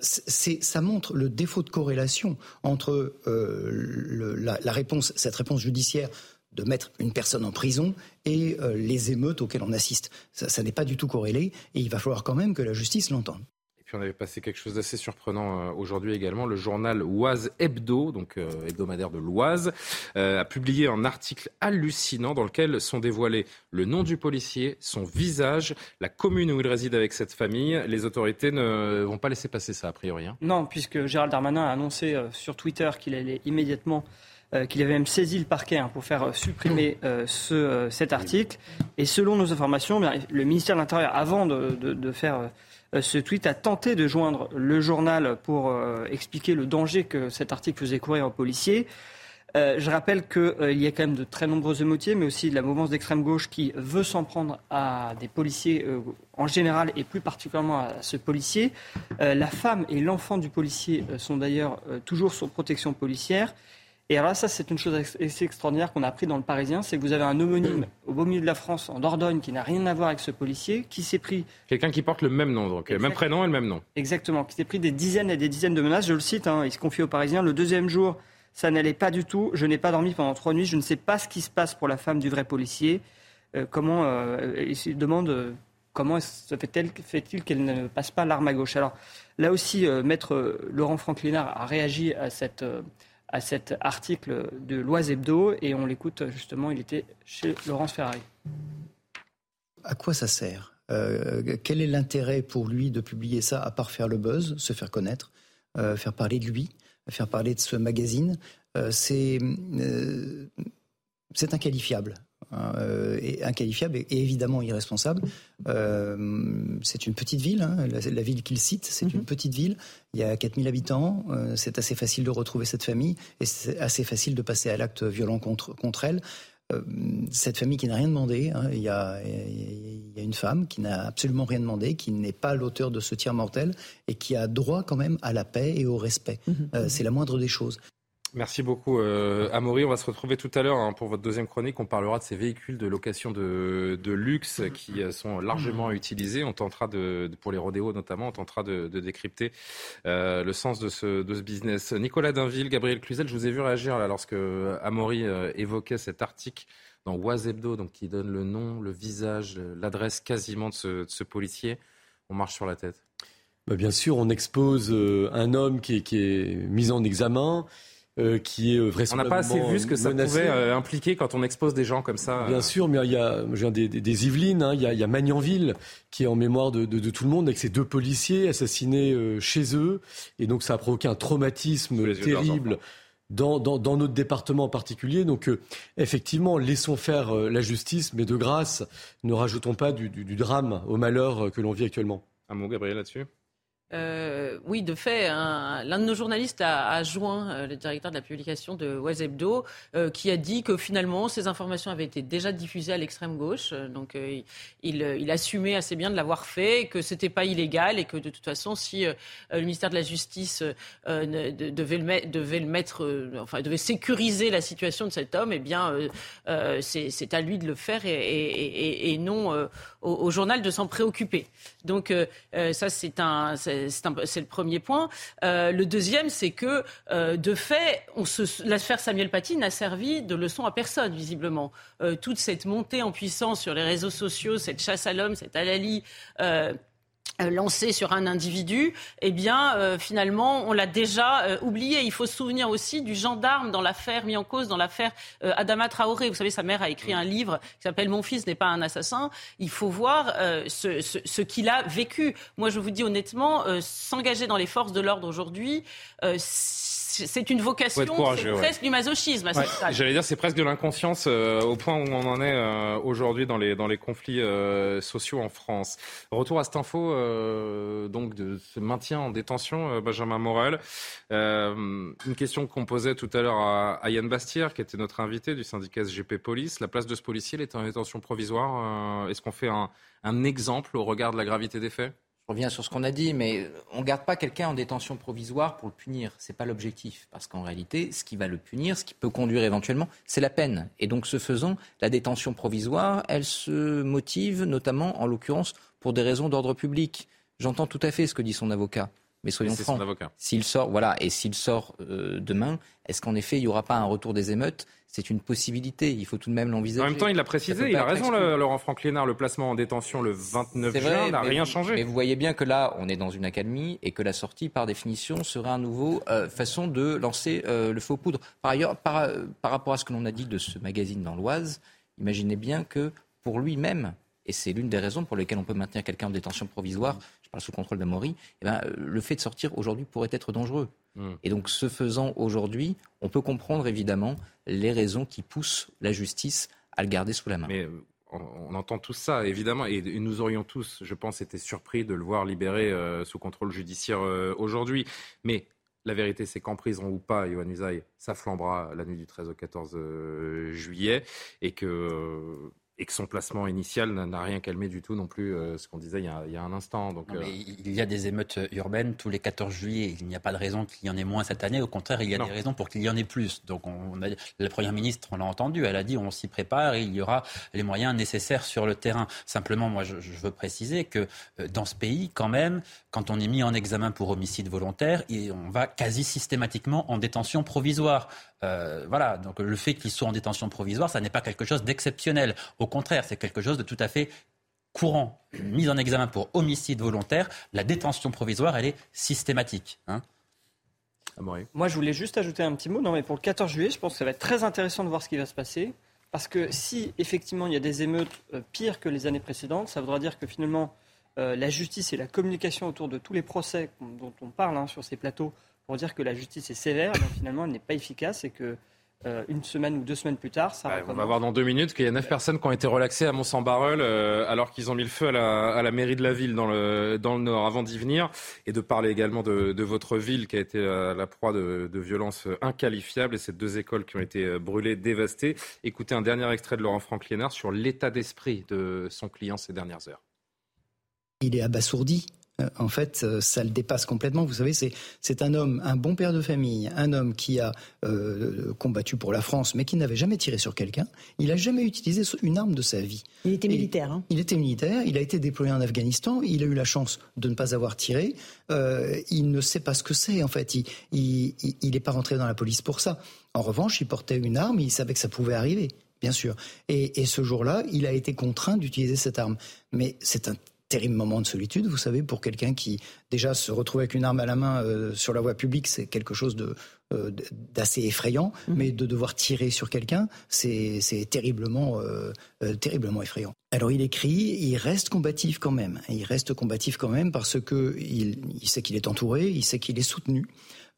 ça montre le défaut de corrélation entre la, réponse, cette réponse judiciaire de mettre une personne en prison et les émeutes auxquelles on assiste. ça n'est pas du tout corrélé et il va falloir quand même que la justice l'entende on avait passé quelque chose d'assez surprenant euh, aujourd'hui également. Le journal Oise Hebdo, donc euh, hebdomadaire de l'Oise, euh, a publié un article hallucinant dans lequel sont dévoilés le nom du policier, son visage, la commune où il réside avec cette famille. Les autorités ne vont pas laisser passer ça, a priori. Hein. Non, puisque Gérald Darmanin a annoncé sur Twitter qu'il allait immédiatement qu'il avait même saisi le parquet hein, pour faire supprimer ce, cet article. Et selon nos informations, le ministère de l'Intérieur, avant de faire ce tweet a tenté de joindre le journal pour euh, expliquer le danger que cet article faisait courir aux policiers. Euh, je rappelle qu'il y a quand même de très nombreux émotiers, mais aussi de la mouvance d'extrême gauche qui veut s'en prendre à des policiers en général et plus particulièrement à ce policier. la femme et l'enfant du policier sont d'ailleurs toujours sous protection policière. Et alors là, ça, c'est une chose assez extraordinaire qu'on a appris dans le Parisien, c'est que vous avez un homonyme au beau milieu de la France, en Dordogne, qui n'a rien à voir avec ce policier, qui s'est pris... Quelqu'un qui porte le même nom, donc même prénom et le même nom. Exactement, qui s'est pris des dizaines et des dizaines de menaces. Je le cite, hein, il se confie au Parisien, le deuxième jour, ça n'allait pas du tout, je n'ai pas dormi pendant trois nuits, je ne sais pas ce qui se passe pour la femme du vrai policier. Euh, comment... Euh, il se demande... Euh, comment se fait-il qu'elle ne passe pas l'arme à gauche? Alors là aussi, maître Laurent Franklinard a réagi à cette à cet article de l'Oise Hebdo et on l'écoute justement, il était chez Laurence Ferrari. À quoi ça sert? Euh, Quel est l'intérêt pour lui de publier ça à part faire le buzz, se faire connaître, euh, faire parler de lui, faire parler de ce magazine? Euh, C'est inqualifiable. Hein, euh, inqualifiable et, évidemment irresponsable. Euh, c'est une petite ville, hein, la, ville qu'il cite, c'est une mhm. petite ville. Il y a 4000 habitants, euh, c'est assez facile de retrouver cette famille et c'est assez facile de passer à l'acte violent contre, contre elle. cette famille qui n'a rien demandé, hein, il, y a, il, y a, une femme qui n'a absolument rien demandé, qui n'est pas l'auteur de ce tir mortel et qui a droit quand même à la paix et au respect. Mhm. c'est la moindre des choses. Merci beaucoup, euh, Amaury. On va se retrouver tout à l'heure hein, pour votre deuxième chronique. On parlera de ces véhicules de location de, luxe qui euh, sont largement utilisés. On tentera de, pour les rodéos notamment, on tentera de, décrypter euh, le sens de ce, de ce business. Nicolas Dainville, Gabriel Cluzel, je vous ai vu réagir là lorsque Amaury évoquait cet article dans Oisebdo, donc qui donne le nom, le visage, l'adresse quasiment de ce, de ce policier. On marche sur la tête. bah, Bien sûr, on expose un homme qui est mis en examen. Euh, qui est vraisemblablement On n'a pas assez vu ce que ça pouvait euh, impliquer quand on expose des gens comme ça. Bien sûr, mais il y a, je viens des, des, Yvelines, hein, il, y a, il, y a, Magnanville qui est en mémoire de, de, de, tout le monde avec ces deux policiers assassinés euh, chez eux, et donc ça a provoqué un traumatisme terrible. Dans, dans, dans, notre département en particulier. Donc, effectivement, laissons faire la justice, mais de grâce, ne rajoutons pas du, du, du drame au malheur que l'on vit actuellement. Un mot, Gabriel, là-dessus? Euh, oui, de fait, l'un de nos journalistes a, joint euh, le directeur de la publication de West Hebdo, euh, qui a dit que finalement ces informations avaient été déjà diffusées à l'extrême gauche. donc il, assumait assez bien de l'avoir fait, que c'était pas illégal et que de toute façon, si le ministère de la Justice devait le, mettre, enfin devait sécuriser la situation de cet homme, eh bien c'est à lui de le faire et, et non au, journal de s'en préoccuper. Donc ça c'est un c'est le premier point. Euh, le deuxième, c'est que, euh, de fait, l'affaire Samuel Paty n'a servi de leçon à personne, visiblement. Euh, toute cette montée en puissance sur les réseaux sociaux, cette chasse à l'homme, cette halali euh, lancé sur un individu, eh bien, euh, finalement, on l'a déjà euh, oublié. Il faut se souvenir aussi du gendarme dans l'affaire mis en cause, dans l'affaire Adama Traoré. Vous savez, sa mère a écrit un livre qui s'appelle Mon fils n'est pas un assassin. Il faut voir ce, ce qu'il a vécu. Moi, je vous dis honnêtement, s'engager dans les forces de l'ordre aujourd'hui, c'est une vocation, c'est presque du masochisme. J'allais dire, c'est presque de l'inconscience euh, au point où on en est euh, aujourd'hui dans les, dans les conflits euh, sociaux en France. Retour à cette info donc de ce maintien en détention, Benjamin Morel. une question qu'on posait tout à l'heure à, Yann Bastière, qui était notre invité du syndicat SGP Police. La place de ce policier, il est en détention provisoire. Est-ce qu'on fait un exemple au regard de la gravité des faits? Reviens sur ce qu'on a dit, mais on ne garde pas quelqu'un en détention provisoire pour le punir. Ce n'est pas l'objectif. Parce qu'en réalité, ce qui va le punir, ce qui peut conduire éventuellement, c'est la peine. Et donc, ce faisant, la détention provisoire, elle se motive notamment, en l'occurrence, pour des raisons d'ordre public. J'entends tout à fait ce que dit son avocat. Mais soyons francs. S'il sort, voilà, et s'il sort euh, demain, est-ce qu'en effet il n'y aura pas un retour des émeutes? C'est une possibilité. Il faut tout de même l'envisager. En même temps, il l'a précisé, il a raison, Laurent Franck Lénard, le placement en détention le 29 juin n'a rien changé. Mais vous voyez bien que là, on est dans une accalmie et que la sortie, par définition, sera un nouveau euh, façon de lancer euh, le faux poudre. Par ailleurs, par, par rapport à ce que l'on a dit de ce magazine dans l'Oise, imaginez bien que pour lui-même, et c'est l'une des raisons pour lesquelles on peut maintenir quelqu'un en détention provisoire, parle sous contrôle d'Amaury, eh ben, le fait de sortir aujourd'hui pourrait être dangereux. Hmm. Et donc, ce faisant aujourd'hui, on peut comprendre évidemment les raisons qui poussent la justice à le garder sous la main. Mais euh, on, entend tout ça, évidemment, et, nous aurions tous, je pense, été surpris de le voir libéré euh, sous contrôle judiciaire euh, aujourd'hui. Mais la vérité, c'est qu'en prison ou pas, Yohann Usaï, ça flambera la nuit du 13 au 14 juillet, et que et que son placement initial n'a rien calmé du tout non plus, euh, ce qu'on disait il y, a, un instant. Donc, euh, Il y a des émeutes urbaines tous les 14 juillet. Il n'y a pas de raison qu'il y en ait moins cette année. Au contraire, il y a des raisons pour qu'il y en ait plus. Donc on a, la Première ministre, on l'a entendu, elle a dit on s'y prépare et il y aura les moyens nécessaires sur le terrain. Simplement, moi, je, je veux préciser que euh, dans ce pays, quand même, quand on est mis en examen pour homicide volontaire, on va quasi systématiquement en détention provisoire. Euh, voilà, donc le fait qu'il soit en détention provisoire, ça n'est pas quelque chose d'exceptionnel. Au contraire, c'est quelque chose de tout à fait courant. Une mise en examen pour homicide volontaire, la détention provisoire, elle est systématique. Hein. Moi, je voulais juste ajouter un petit mot. Non, mais pour le 14 juillet, je pense que ça va être très intéressant de voir ce qui va se passer. Parce que si effectivement il y a des émeutes euh, pires que les années précédentes, ça voudra dire que finalement euh, la justice et la communication autour de tous les procès dont on parle hein, sur ces plateaux pour dire que la justice est sévère, mais finalement elle n'est pas efficace et que euh, une semaine ou deux semaines plus tard, ça On va voir dans deux minutes qu'il y a neuf personnes qui ont été relaxées à Mont-Saint-Barreul euh, alors qu'ils ont mis le feu à la, mairie de la ville dans le, dans le Nord avant d'y venir et de parler également de, votre ville qui a été à la proie de, de, violences inqualifiables et ces deux écoles qui ont été euh, brûlées, dévastées. Écoutez un dernier extrait de Laurent Franck-Liénard sur l'état d'esprit de son client ces dernières heures. Il est abasourdi euh, en fait, euh, ça le dépasse complètement. Vous savez, c'est un homme, un bon père de famille, un homme qui a euh, combattu pour la France, mais qui n'avait jamais tiré sur quelqu'un. Il n'a jamais utilisé une arme de sa vie. Il était militaire. Hein. Il était militaire. Il a été déployé en Afghanistan. Il a eu la chance de ne pas avoir tiré. il ne sait pas ce que c'est. En fait, il n'est pas rentré dans la police pour ça. En revanche, il portait une arme. Il savait que ça pouvait arriver bien sûr. Et, et ce jour-là, il a été contraint d'utiliser cette arme. Mais c'est un terrible moment de solitude, vous savez, pour quelqu'un qui déjà se retrouve avec une arme à la main euh, sur la voie publique, c'est quelque chose de euh, d'assez effrayant, mmh. mais de devoir tirer sur quelqu'un, c'est terriblement, euh, terriblement effrayant. Alors il écrit, il reste combatif quand même. Il reste combatif quand même parce que il, il sait qu'il est entouré, il sait qu'il est soutenu.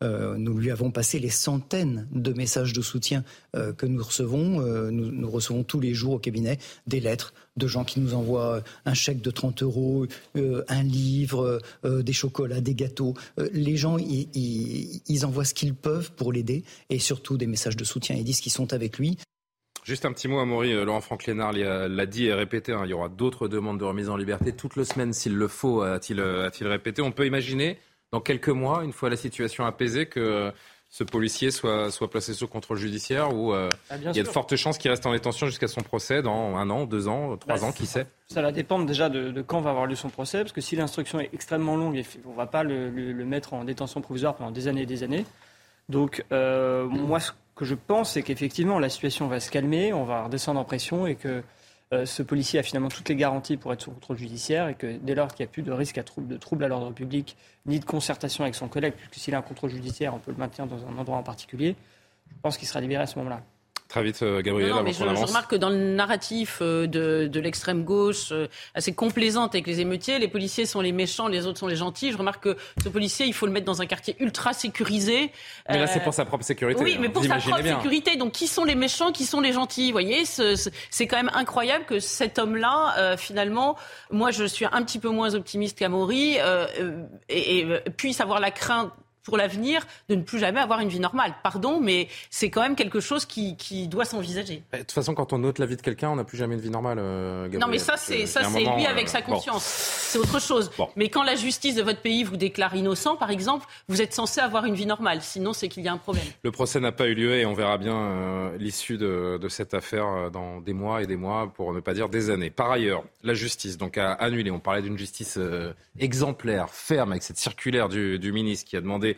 Euh, nous lui avons passé les centaines de messages de soutien euh, que nous recevons. Euh, nous, recevons tous les jours au cabinet des lettres de gens qui nous envoient un chèque de 30 euros, un livre, des chocolats, des gâteaux. les gens, ils, envoient ce qu'ils peuvent pour l'aider et surtout des messages de soutien. Ils disent qu'ils sont avec lui. Juste un petit mot à Maury. Laurent Franck Lénard l'a dit et répété. Hein, il y aura d'autres demandes de remise en liberté toutes les semaines s'il le faut, a-t-il répété. On peut imaginer dans quelques mois, une fois la situation apaisée, que ce policier soit, soit placé sous contrôle judiciaire ou euh, ah, il y a de fortes chances qu'il reste en détention jusqu'à son procès dans un an, deux ans, trois bah, ans, qui sait Ça va dépendre déjà de, quand va avoir lieu son procès, parce que si l'instruction est extrêmement longue, on ne va pas le, mettre en détention provisoire pendant des années et des années. Donc euh, moi, ce que je pense, c'est qu'effectivement, la situation va se calmer, on va redescendre en pression et que euh, ce policier a finalement toutes les garanties pour être sous contrôle judiciaire et que dès lors qu'il n'y a plus de risque de trouble à l'ordre public ni de concertation avec son collègue, puisque s'il a un contrôle judiciaire, on peut le maintenir dans un endroit en particulier, je pense qu'il sera libéré à ce moment-là. Très vite, euh, Gabriel. Non, mais je, remarque que dans le narratif euh, de, l'extrême gauche, euh, assez complaisante avec les émeutiers, les policiers sont les méchants, les autres sont les gentils. Je remarque que ce policier, il faut le mettre dans un quartier ultra sécurisé. Mais là, c'est pour sa propre sécurité. Oui, mais pour sa propre sécurité. Donc, qui sont les méchants, qui sont les gentils? Vous voyez, c'est quand même incroyable que cet homme-là, finalement, moi, je suis un petit peu moins optimiste qu'Amaury, et, et puisse avoir la crainte pour l'avenir de ne plus jamais avoir une vie normale. Pardon, mais c'est quand même quelque chose qui, qui doit s'envisager. Bah, de toute façon, quand on ôte la vie de quelqu'un, on n'a plus jamais une vie normale. Euh, non, mais ça, c'est ça, c'est lui avec euh, sa conscience. C'est autre chose. Mais quand la justice de votre pays vous déclare innocent, par exemple, vous êtes censé avoir une vie normale. Sinon, c'est qu'il y a un problème. Le procès n'a pas eu lieu et on verra bien euh, l'issue de, de, cette affaire dans des mois et des mois, pour ne pas dire des années. Par ailleurs, la justice donc a annulé. On parlait d'une justice exemplaire, ferme, avec cette circulaire du, du ministre qui a demandé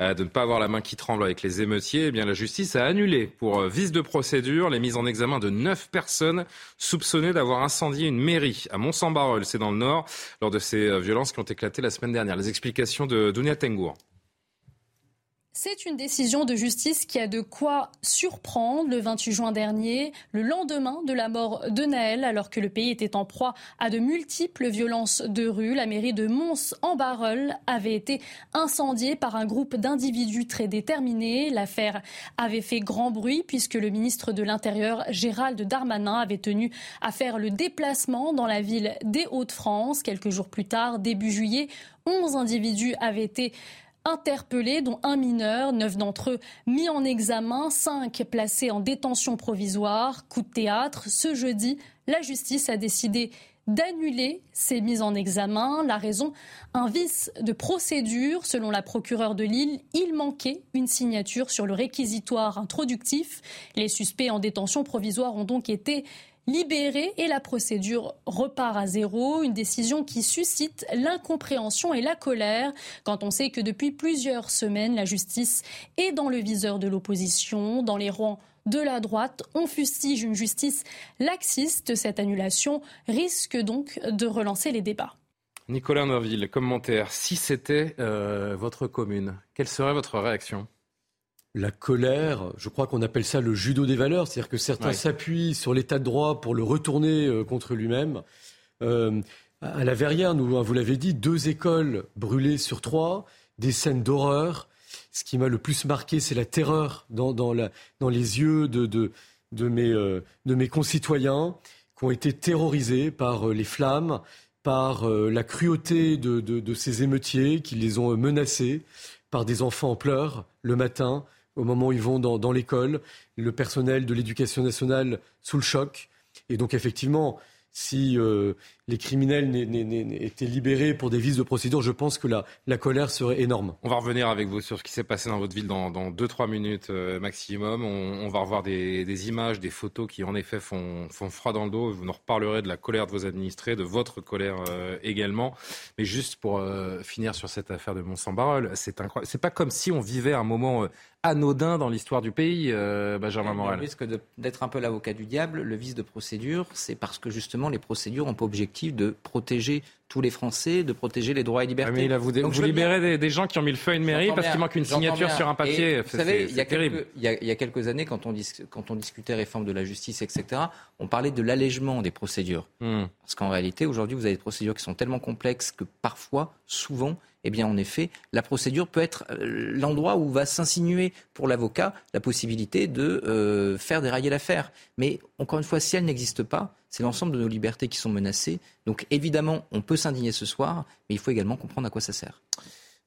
euh, de ne pas avoir la main qui tremble avec les émeutiers, eh bien la justice a annulé pour euh, vice de procédure les mises en examen de neuf personnes soupçonnées d'avoir incendié une mairie à mont saint c'est dans le Nord, lors de ces euh, violences qui ont éclaté la semaine dernière. Les explications de Dunia Tengour. C'est une décision de justice qui a de quoi surprendre le 28 juin dernier, le lendemain de la mort de Naël, alors que le pays était en proie à de multiples violences de rue. La mairie de Mons-en-Barœul avait été incendiée par un groupe d'individus très déterminés. L'affaire avait fait grand bruit puisque le ministre de l'Intérieur, Gérald Darmanin, avait tenu à faire le déplacement dans la ville des Hauts-de-France. Quelques jours plus tard, début juillet, 11 individus avaient été interpellés, dont un mineur, neuf d'entre eux mis en examen, cinq placés en détention provisoire. Coup de théâtre, ce jeudi, la justice a décidé d'annuler ces mises en examen. La raison, un vice de procédure. Selon la procureure de Lille, il manquait une signature sur le réquisitoire introductif. Les suspects en détention provisoire ont donc été libéré et la procédure repart à zéro. Une décision qui suscite l'incompréhension et la colère quand on sait que depuis plusieurs semaines, la justice est dans le viseur de l'opposition, dans les rangs de la droite. On fustige une justice laxiste. Cette annulation risque donc de relancer les débats. Nicolas Norville, commentaire. Si c'était euh, votre commune, quelle serait votre réaction? La colère, je crois qu'on appelle ça le judo des valeurs, c'est-à-dire que certains s'appuient sur l'état de droit pour le retourner euh, contre lui-même. Euh, à la Verrière, nous, vous l'avez dit, deux écoles brûlées sur trois, des scènes d'horreur. Ce qui m'a le plus marqué, c'est la terreur dans, les yeux de, euh, mes, concitoyens qui ont été terrorisés par les flammes, par la cruauté de, de, ces émeutiers qui les ont menacés, par des enfants en pleurs le matin, au moment où ils vont dans, l'école, le personnel de l'éducation nationale sous le choc. Et donc effectivement, si euh, les criminels étaient libérés pour des vices de procédure, je pense que la, la colère serait énorme. On va revenir avec vous sur ce qui s'est passé dans votre ville dans 2-3 minutes euh, maximum. On, va revoir des, images, des photos qui en effet font, font, froid dans le dos. Vous nous reparlerez de la colère de vos administrés, de votre colère euh, également. Mais juste pour finir sur cette affaire de Mont-Saint-Barreul, c'est incroyable. C'est pas comme si on vivait un moment anodin dans l'histoire du pays, Benjamin Morel. Le risque d'être un peu l'avocat du diable, le vice de procédure, c'est parce que justement les procédures n'ont pas objectif l'objectif de protéger tous les Français, de protéger les droits et libertés. Ah, mais là, vous, vous libérez des, gens qui ont mis le feu à une mairie parce qu'il manque une signature sur un papier. vous savez, il y, a quelques, il, y a, quelques années, quand on, quand on discutait réforme de la justice, etc., on parlait de l'allègement des procédures. Hmm. Parce qu'en réalité, aujourd'hui, vous avez des procédures qui sont tellement complexes que parfois, souvent, eh bien, en effet, la procédure peut être euh, l'endroit où va s'insinuer pour l'avocat la possibilité de euh, faire dérailler l'affaire. Mais encore une fois, si elle n'existe pas, c'est l'ensemble de nos libertés qui sont menacées. Donc évidemment, on peut s'indigner ce soir, mais il faut également comprendre à quoi ça sert.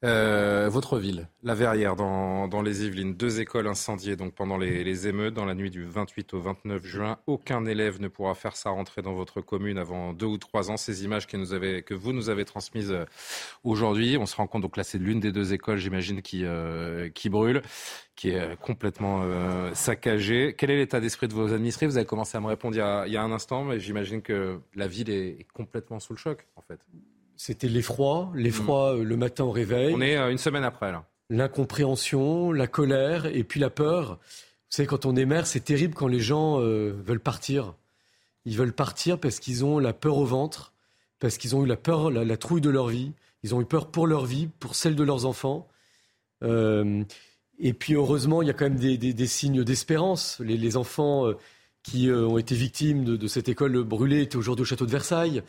Euh, votre ville, la Verrière, dans, les Yvelines, deux écoles incendiées donc pendant les, émeutes dans la nuit du 28 au 29 juin. Aucun élève ne pourra faire sa rentrée dans votre commune avant deux ou trois ans. Ces images que, vous nous avez transmises euh, aujourd'hui, on se rend compte donc là c'est l'une des deux écoles, j'imagine, qui, euh, brûle, qui est complètement saccagée. Quel est l'état d'esprit de vos administrés? Vous avez commencé à me répondre il y a, un instant, mais j'imagine que la ville est complètement sous le choc en fait. C'était l'effroi, l'effroi mm. euh, le matin au réveil. On est euh, une semaine après là. L'incompréhension, la colère et puis la peur. Vous savez, quand on est maire, c'est terrible quand les gens euh, veulent partir. Ils veulent partir parce qu'ils ont la peur au ventre, parce qu'ils ont eu la peur, la, trouille de leur vie. Ils ont eu peur pour leur vie, pour celle de leurs enfants. et puis heureusement, il y a quand même des, signes d'espérance. Les, enfants qui ont été victimes de, de, cette école brûlée étaient aujourd'hui au château de Versailles.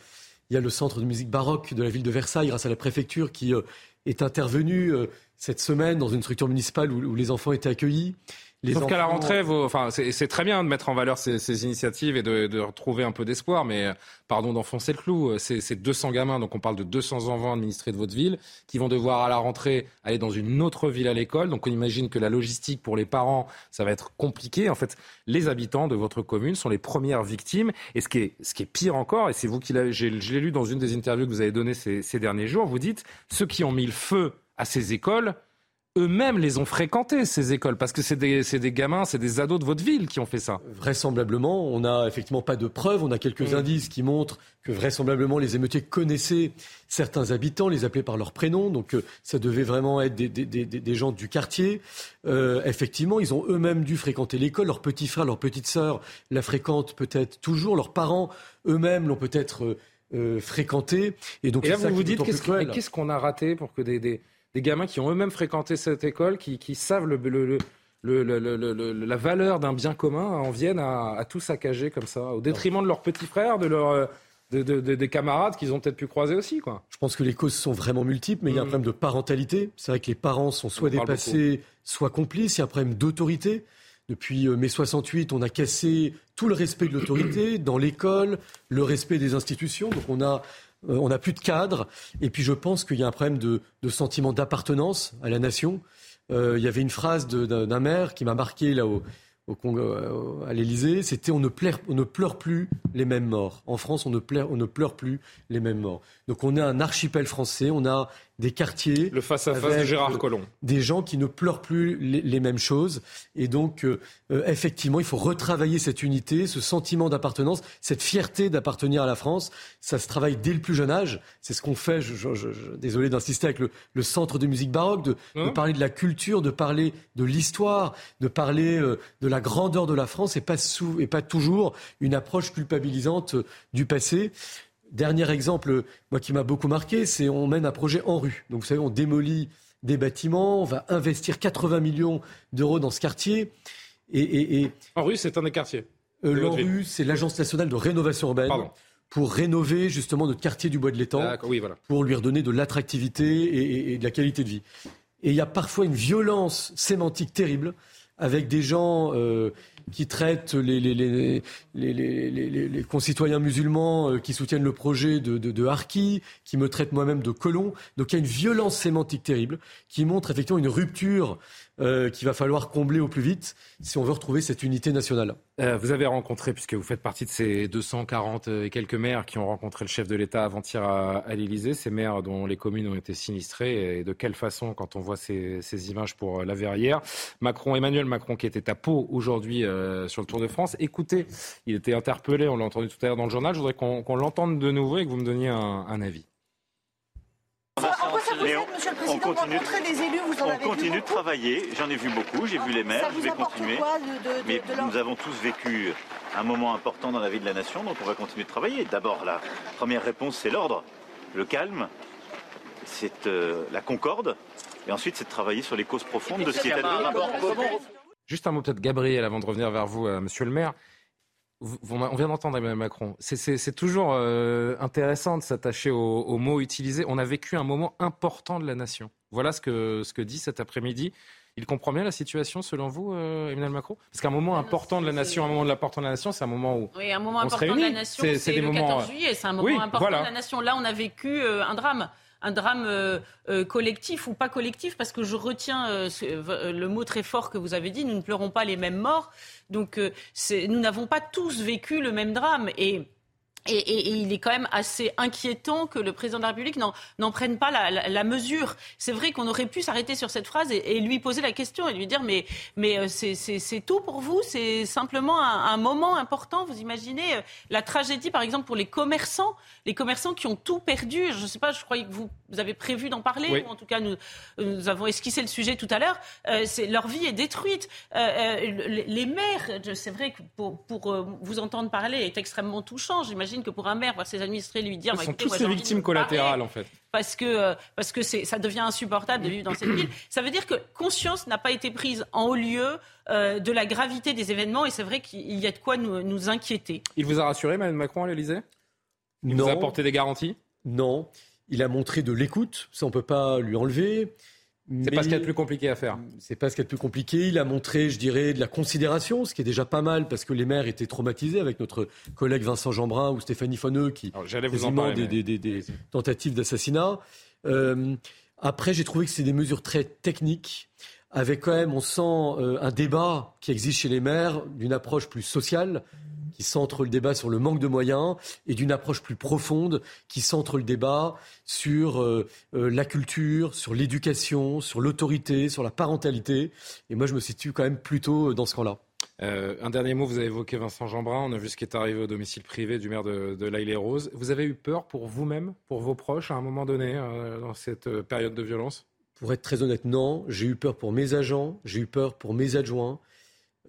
Il y a le centre de musique baroque de la ville de Versailles, grâce à la préfecture, qui euh, est intervenu euh, cette semaine dans une structure municipale où, les enfants étaient accueillis. Les Sauf qu'à la rentrée, enfin, c'est très bien de mettre en valeur ces, initiatives et de, retrouver un peu d'espoir, mais euh, pardon d'enfoncer le clou, c'est 200 gamins, donc on parle de 200 enfants administrés de votre ville, qui vont devoir à la rentrée aller dans une autre ville à l'école. Donc on imagine que la logistique pour les parents, ça va être compliqué. En fait, les habitants de votre commune sont les premières victimes. Et ce qui est, ce qui est pire encore, et c'est vous qui l'avez, je l'ai lu dans une des interviews que vous avez données ces, ces derniers jours, vous dites, ceux qui ont mis le feu à ces écoles, eux-mêmes les ont fréquentés, ces écoles, parce que c'est des, des, gamins, c'est des ados de votre ville qui ont fait ça. Vraisemblablement, on n'a effectivement pas de preuves, on a quelques indices qui montrent que vraisemblablement les émeutiers connaissaient certains habitants, les appelaient par leur prénom, donc euh, ça devait vraiment être des, des, des gens du quartier. Euh, effectivement, ils ont eux-mêmes dû fréquenter l'école, leurs petits frères, leurs petites sœurs la fréquentent peut-être toujours, leurs parents eux-mêmes l'ont peut-être... Euh, euh fréquenté. Et donc, là, vous vous dites, qu'est-ce qu'on a raté pour que des, des gamins qui ont eux-mêmes fréquenté cette école, qui, savent le, la valeur d'un bien commun, en viennent à, tout saccager comme ça, au détriment de leurs petits frères, de leurs des camarades qu'ils ont peut-être pu croiser aussi. Quoi. Je pense que les causes sont vraiment multiples, mais il y a un mm. problème de parentalité. C'est vrai que les parents sont soit dépassés, soit complices. Il y a un problème d'autorité. Depuis euh, mai 68, on a cassé tout le respect de l'autorité dans l'école, le respect des institutions. Donc on a euh, on n'a plus de cadre. Et puis je pense qu'il y a un problème de, sentiment d'appartenance à la nation. Euh, il y avait une phrase d'un maire qui m'a marqué là au, euh, à l'Élysée, c'était on, ne on ne pleure plus les mêmes morts. En France, on ne, pleure, on ne pleure plus les mêmes morts. Donc on a un archipel français, on a des quartiers. Le face-à-face de Gérard Collomb. Des gens qui ne pleurent plus les, mêmes choses. Et donc, euh, euh, effectivement, il faut retravailler cette unité, ce sentiment d'appartenance, cette fierté d'appartenir à la France. Ça se travaille dès le plus jeune âge. C'est ce qu'on fait, je, désolé d'insister, avec le, Centre de musique baroque, de, hein parler de la culture, de parler de l'histoire, de parler euh, de la grandeur de la France et pas, sous, et pas toujours une approche culpabilisante du passé. Dernier exemple, moi qui m'a beaucoup marqué, c'est on mène un projet en rue. Donc vous savez, on démolit des bâtiments, on va investir 80 millions d'euros dans ce quartier. Et, En rue, c'est un des quartiers. Euh, L'ANRU, c'est l'Agence nationale de rénovation urbaine. Pour rénover justement notre quartier du Bois de l'Étang, pour lui redonner de l'attractivité et, de la qualité de vie. Et il y a parfois une violence sémantique terrible avec des gens euh, qui traitent les, concitoyens musulmans euh, qui soutiennent le projet de, de, de Harki, qui me traitent moi-même de colon. Donc il y a une violence sémantique terrible qui montre effectivement une rupture euh, qu'il va falloir combler au plus vite si on veut retrouver cette unité nationale. Euh, vous avez rencontré, puisque vous faites partie de ces 240 et quelques maires qui ont rencontré le chef de l'État avant-hier à, à l'Élysée, ces maires dont les communes ont été sinistrées, et de quelle façon quand on voit ces, images pour la Verrière. Macron, Emmanuel Macron, qui était à Pau aujourd'hui euh, sur le Tour de France. Écoutez, il était interpellé, on l'a entendu tout à l'heure dans le journal. Je voudrais qu'on l'entende de nouveau et que vous me donniez un avis. En quoi ça vous aide, Monsieur le Président, on continue, des élus, vous en on continue de travailler. J'en ai vu beaucoup, j'ai vu les maires, je vais continuer. Quoi, de, de, mais nous avons tous vécu un moment important dans la vie de la nation, donc on va continuer de travailler. D'abord, la première réponse, c'est l'ordre, le calme, c'est euh, la concorde, et ensuite, c'est de travailler sur les causes profondes de ce qui est advenu. Juste un mot peut-être, Gabriel, avant de revenir vers vous, euh, Monsieur le maire. On vient d'entendre Emmanuel Macron. C'est toujours euh, intéressant de s'attacher aux, mots utilisés. On a vécu un moment important de la nation. Voilà ce que, ce que dit cet après-midi. Il comprend bien la situation, selon vous, euh, Emmanuel Macron? Parce qu'un moment important de la nation, un moment de l'important de la nation, c'est un moment où. Oui, un moment important de la nation, c'est le 14 juillet. C'est un moment important de la nation. Là, on a vécu un drame un drame euh, euh, collectif ou pas collectif, parce que je retiens euh, le mot très fort que vous avez dit, nous ne pleurons pas les mêmes morts. Donc nous n'avons pas tous vécu le même drame. Et et, il est quand même assez inquiétant que le président de la République n'en prenne pas la, mesure. C'est vrai qu'on aurait pu s'arrêter sur cette phrase et, lui poser la question et lui dire mais, mais euh, c'est tout pour vous? C'est simplement un, moment important. Vous imaginez euh, la tragédie, par exemple, pour les commerçants, les commerçants qui ont tout perdu. Je ne sais pas, je croyais que vous, avez prévu d'en parler, ou en tout cas nous, nous, avons esquissé le sujet tout à l'heure. Euh, leur vie est détruite. les maires, c'est vrai que pour, pour vous entendre parler est extrêmement touchant. J'imagine que pour un maire, voir ses administrés lui dire. Ils sont tous les victimes collatérales, en fait. Parce que, euh, parce que ça devient insupportable de vivre dans cette ville. Ça veut dire que conscience n'a pas été prise en haut lieu euh, de la gravité des événements, et c'est vrai qu'il y a de quoi nous, nous inquiéter. Il vous a rassuré, Mme Macron, à l'Élysée? Il vous a apporté des garanties? Non. Il a montré de l'écoute, ça on ne peut pas lui enlever. C'est pas ce qu'il y a de plus compliqué à faire. C'est pas ce qu'il y a de plus compliqué. Il a montré, je dirais, de la considération, ce qui est déjà pas mal parce que les maires étaient traumatisés avec notre collègue Vincent Jeanbrun ou Stéphanie Fonneux qui j'allais vous en parler, des, tentatives d'assassinat. Euh, après, j'ai trouvé que c'est des mesures très techniques avec quand même, on sent euh, un débat qui existe chez les maires d'une approche plus sociale qui centre le débat sur le manque de moyens et d'une approche plus profonde qui centre le débat sur euh, euh, la culture, sur l'éducation, sur l'autorité, sur la parentalité. Et moi, je me situe quand même plutôt dans ce camp-là. Euh, un dernier mot, vous avez évoqué Vincent Jeanbrun, on a vu ce qui est arrivé au domicile privé du maire de, de l'Aïle et Rose. Vous avez eu peur pour vous-même, pour vos proches, à un moment donné, dans cette période de violence? Pour être très honnête, non. J'ai eu peur pour mes agents, j'ai eu peur pour mes adjoints.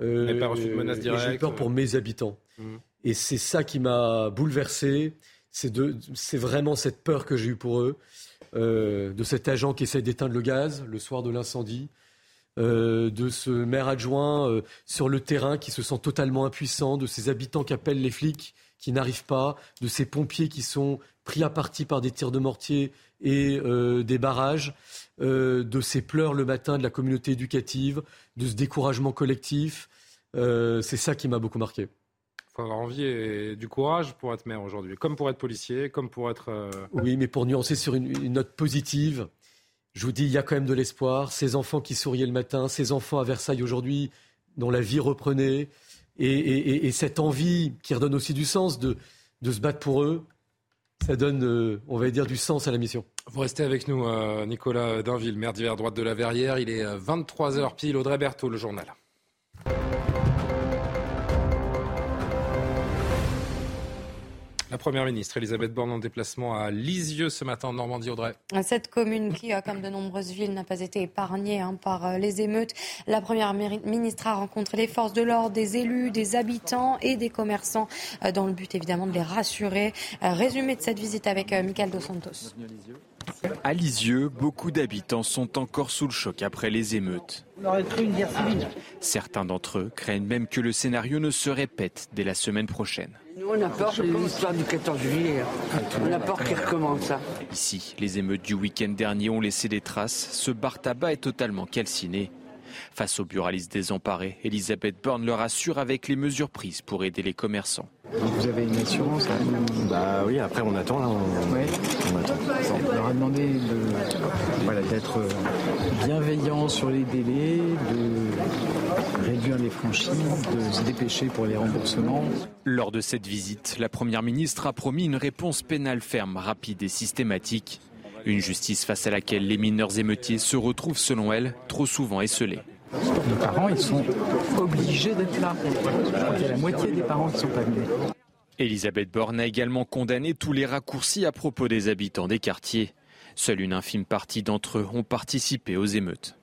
Euh, pas reçu de menace directe J'ai eu peur pour mes habitants. Mm. Et c'est ça qui m'a bouleversé. C'est vraiment cette peur que j'ai eue pour eux, euh, de cet agent qui essaie d'éteindre le gaz le soir de l'incendie, euh, de ce maire adjoint euh, sur le terrain qui se sent totalement impuissant, de ces habitants qui appellent les flics qui n'arrivent pas, de ces pompiers qui sont pris à partie par des tirs de mortier et des barrages, de ces pleurs le matin de la communauté éducative, de ce découragement collectif. c'est ça qui m'a beaucoup marqué faut avoir envie et du courage pour être maire aujourd'hui, comme pour être policier, comme pour être. Euh, oui, mais pour nuancer sur une, note positive, je vous dis, il y a quand même de l'espoir. Ces enfants qui souriaient le matin, ces enfants à Versailles aujourd'hui, dont la vie reprenait, et, cette envie qui redonne aussi du sens de, de se battre pour eux, ça donne, euh, on va dire, du sens à la mission. Vous restez avec nous, euh, Nicolas Dainville, maire d'hiver droite de la Verrière. Il est 23h pile, Audrey Berthaud, le journal. La Première ministre Elisabeth Borne en déplacement à Lisieux ce matin en Normandie, Audrey. Cette commune qui, comme de nombreuses villes, n'a pas été épargnée hein, par euh, les émeutes. La Première ministre a rencontré les forces de l'ordre, des élus, des habitants et des commerçants euh, dans le but évidemment de les rassurer. Euh, résumé de cette visite avec Michael Dos Santos. À Lisieux, beaucoup d'habitants sont encore sous le choc après les émeutes. Certains d'entre eux craignent même que le scénario ne se répète dès la semaine prochaine. Nous, on a peur de l'histoire du 14 juillet. On a peur qu'il recommence ça. Ici, les émeutes du week-end dernier ont laissé des traces. Ce bar tabac est totalement calciné. Face aux buralistes désemparés, Elisabeth Borne leur assure avec les mesures prises pour aider les commerçants. Vous avez une assurance Bah oui, après on attend là. On, attend. On leur a demandé d'être bienveillant sur les délais, de réduire les franchises, de se dépêcher pour les remboursements. Lors de cette visite, la Première ministre a promis une réponse pénale ferme, rapide et systématique. Une justice face à laquelle les mineurs émeutiers se retrouvent, selon elle, trop souvent esselés. Les parents, ils sont obligés d'être là. Je crois qu'il y a la moitié des parents qui ne sont pas venus. Elisabeth Borne a également condamné tous les raccourcis à propos des habitants des quartiers. Seule une infime partie d'entre eux ont participé aux émeutes.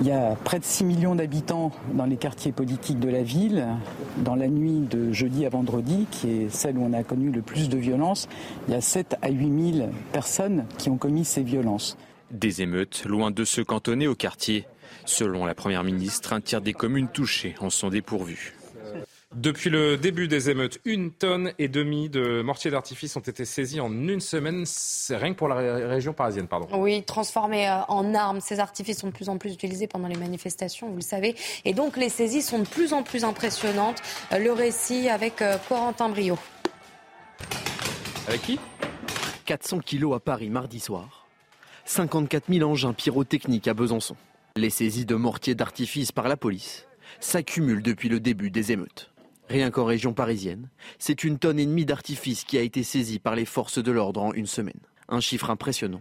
Il y a près de 6 millions d'habitants dans les quartiers politiques de la ville. Dans la nuit de jeudi à vendredi, qui est celle où on a connu le plus de violences, il y a 7 à 8 000 personnes qui ont commis ces violences. Des émeutes, loin de se cantonner au quartier. Selon la Première ministre, un tiers des communes touchées en sont dépourvues. Depuis le début des émeutes, une tonne et demie de mortiers d'artifice ont été saisis en une semaine. C'est rien que pour la région parisienne, pardon. Oui, transformés euh, en armes, ces artifices sont de plus en plus utilisés pendant les manifestations, vous le savez. Et donc les saisies sont de plus en plus impressionnantes. Euh, le récit avec euh, Corentin Brio. Avec qui? 400 kilos à Paris mardi soir. 54 000 engins pyrotechniques à Besançon. Les saisies de mortiers d'artifice par la police s'accumulent depuis le début des émeutes. Rien qu'en région parisienne, c'est une tonne et demie d'artifice qui a été saisie par les forces de l'ordre en une semaine. Un chiffre impressionnant,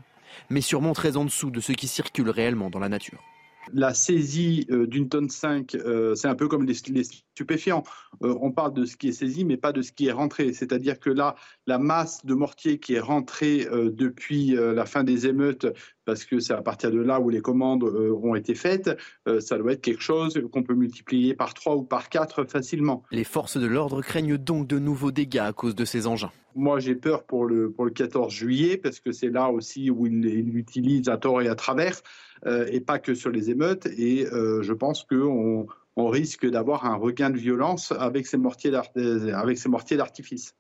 mais sûrement très en dessous de ce qui circule réellement dans la nature. La saisie euh, d'une tonne 5, euh, c'est un peu comme les, stupéfiants. Euh, on parle de ce qui est saisi, mais pas de ce qui est rentré. C'est-à-dire que là, la masse de mortier qui est rentrée depuis la fin des émeutes, parce que c'est à partir de là où les commandes ont été faites, ça doit être quelque chose qu'on peut multiplier par 3 ou par 4 facilement. Les forces de l'ordre craignent donc de nouveaux dégâts à cause de ces engins. Moi, j'ai peur pour le, pour le 14 juillet, parce que c'est là aussi où ils l'utilisent à tort et à travers. Euh, et pas que sur les émeutes. Et euh, je pense qu'on on risque d'avoir un regain de violence avec ces mortiers d'artifice.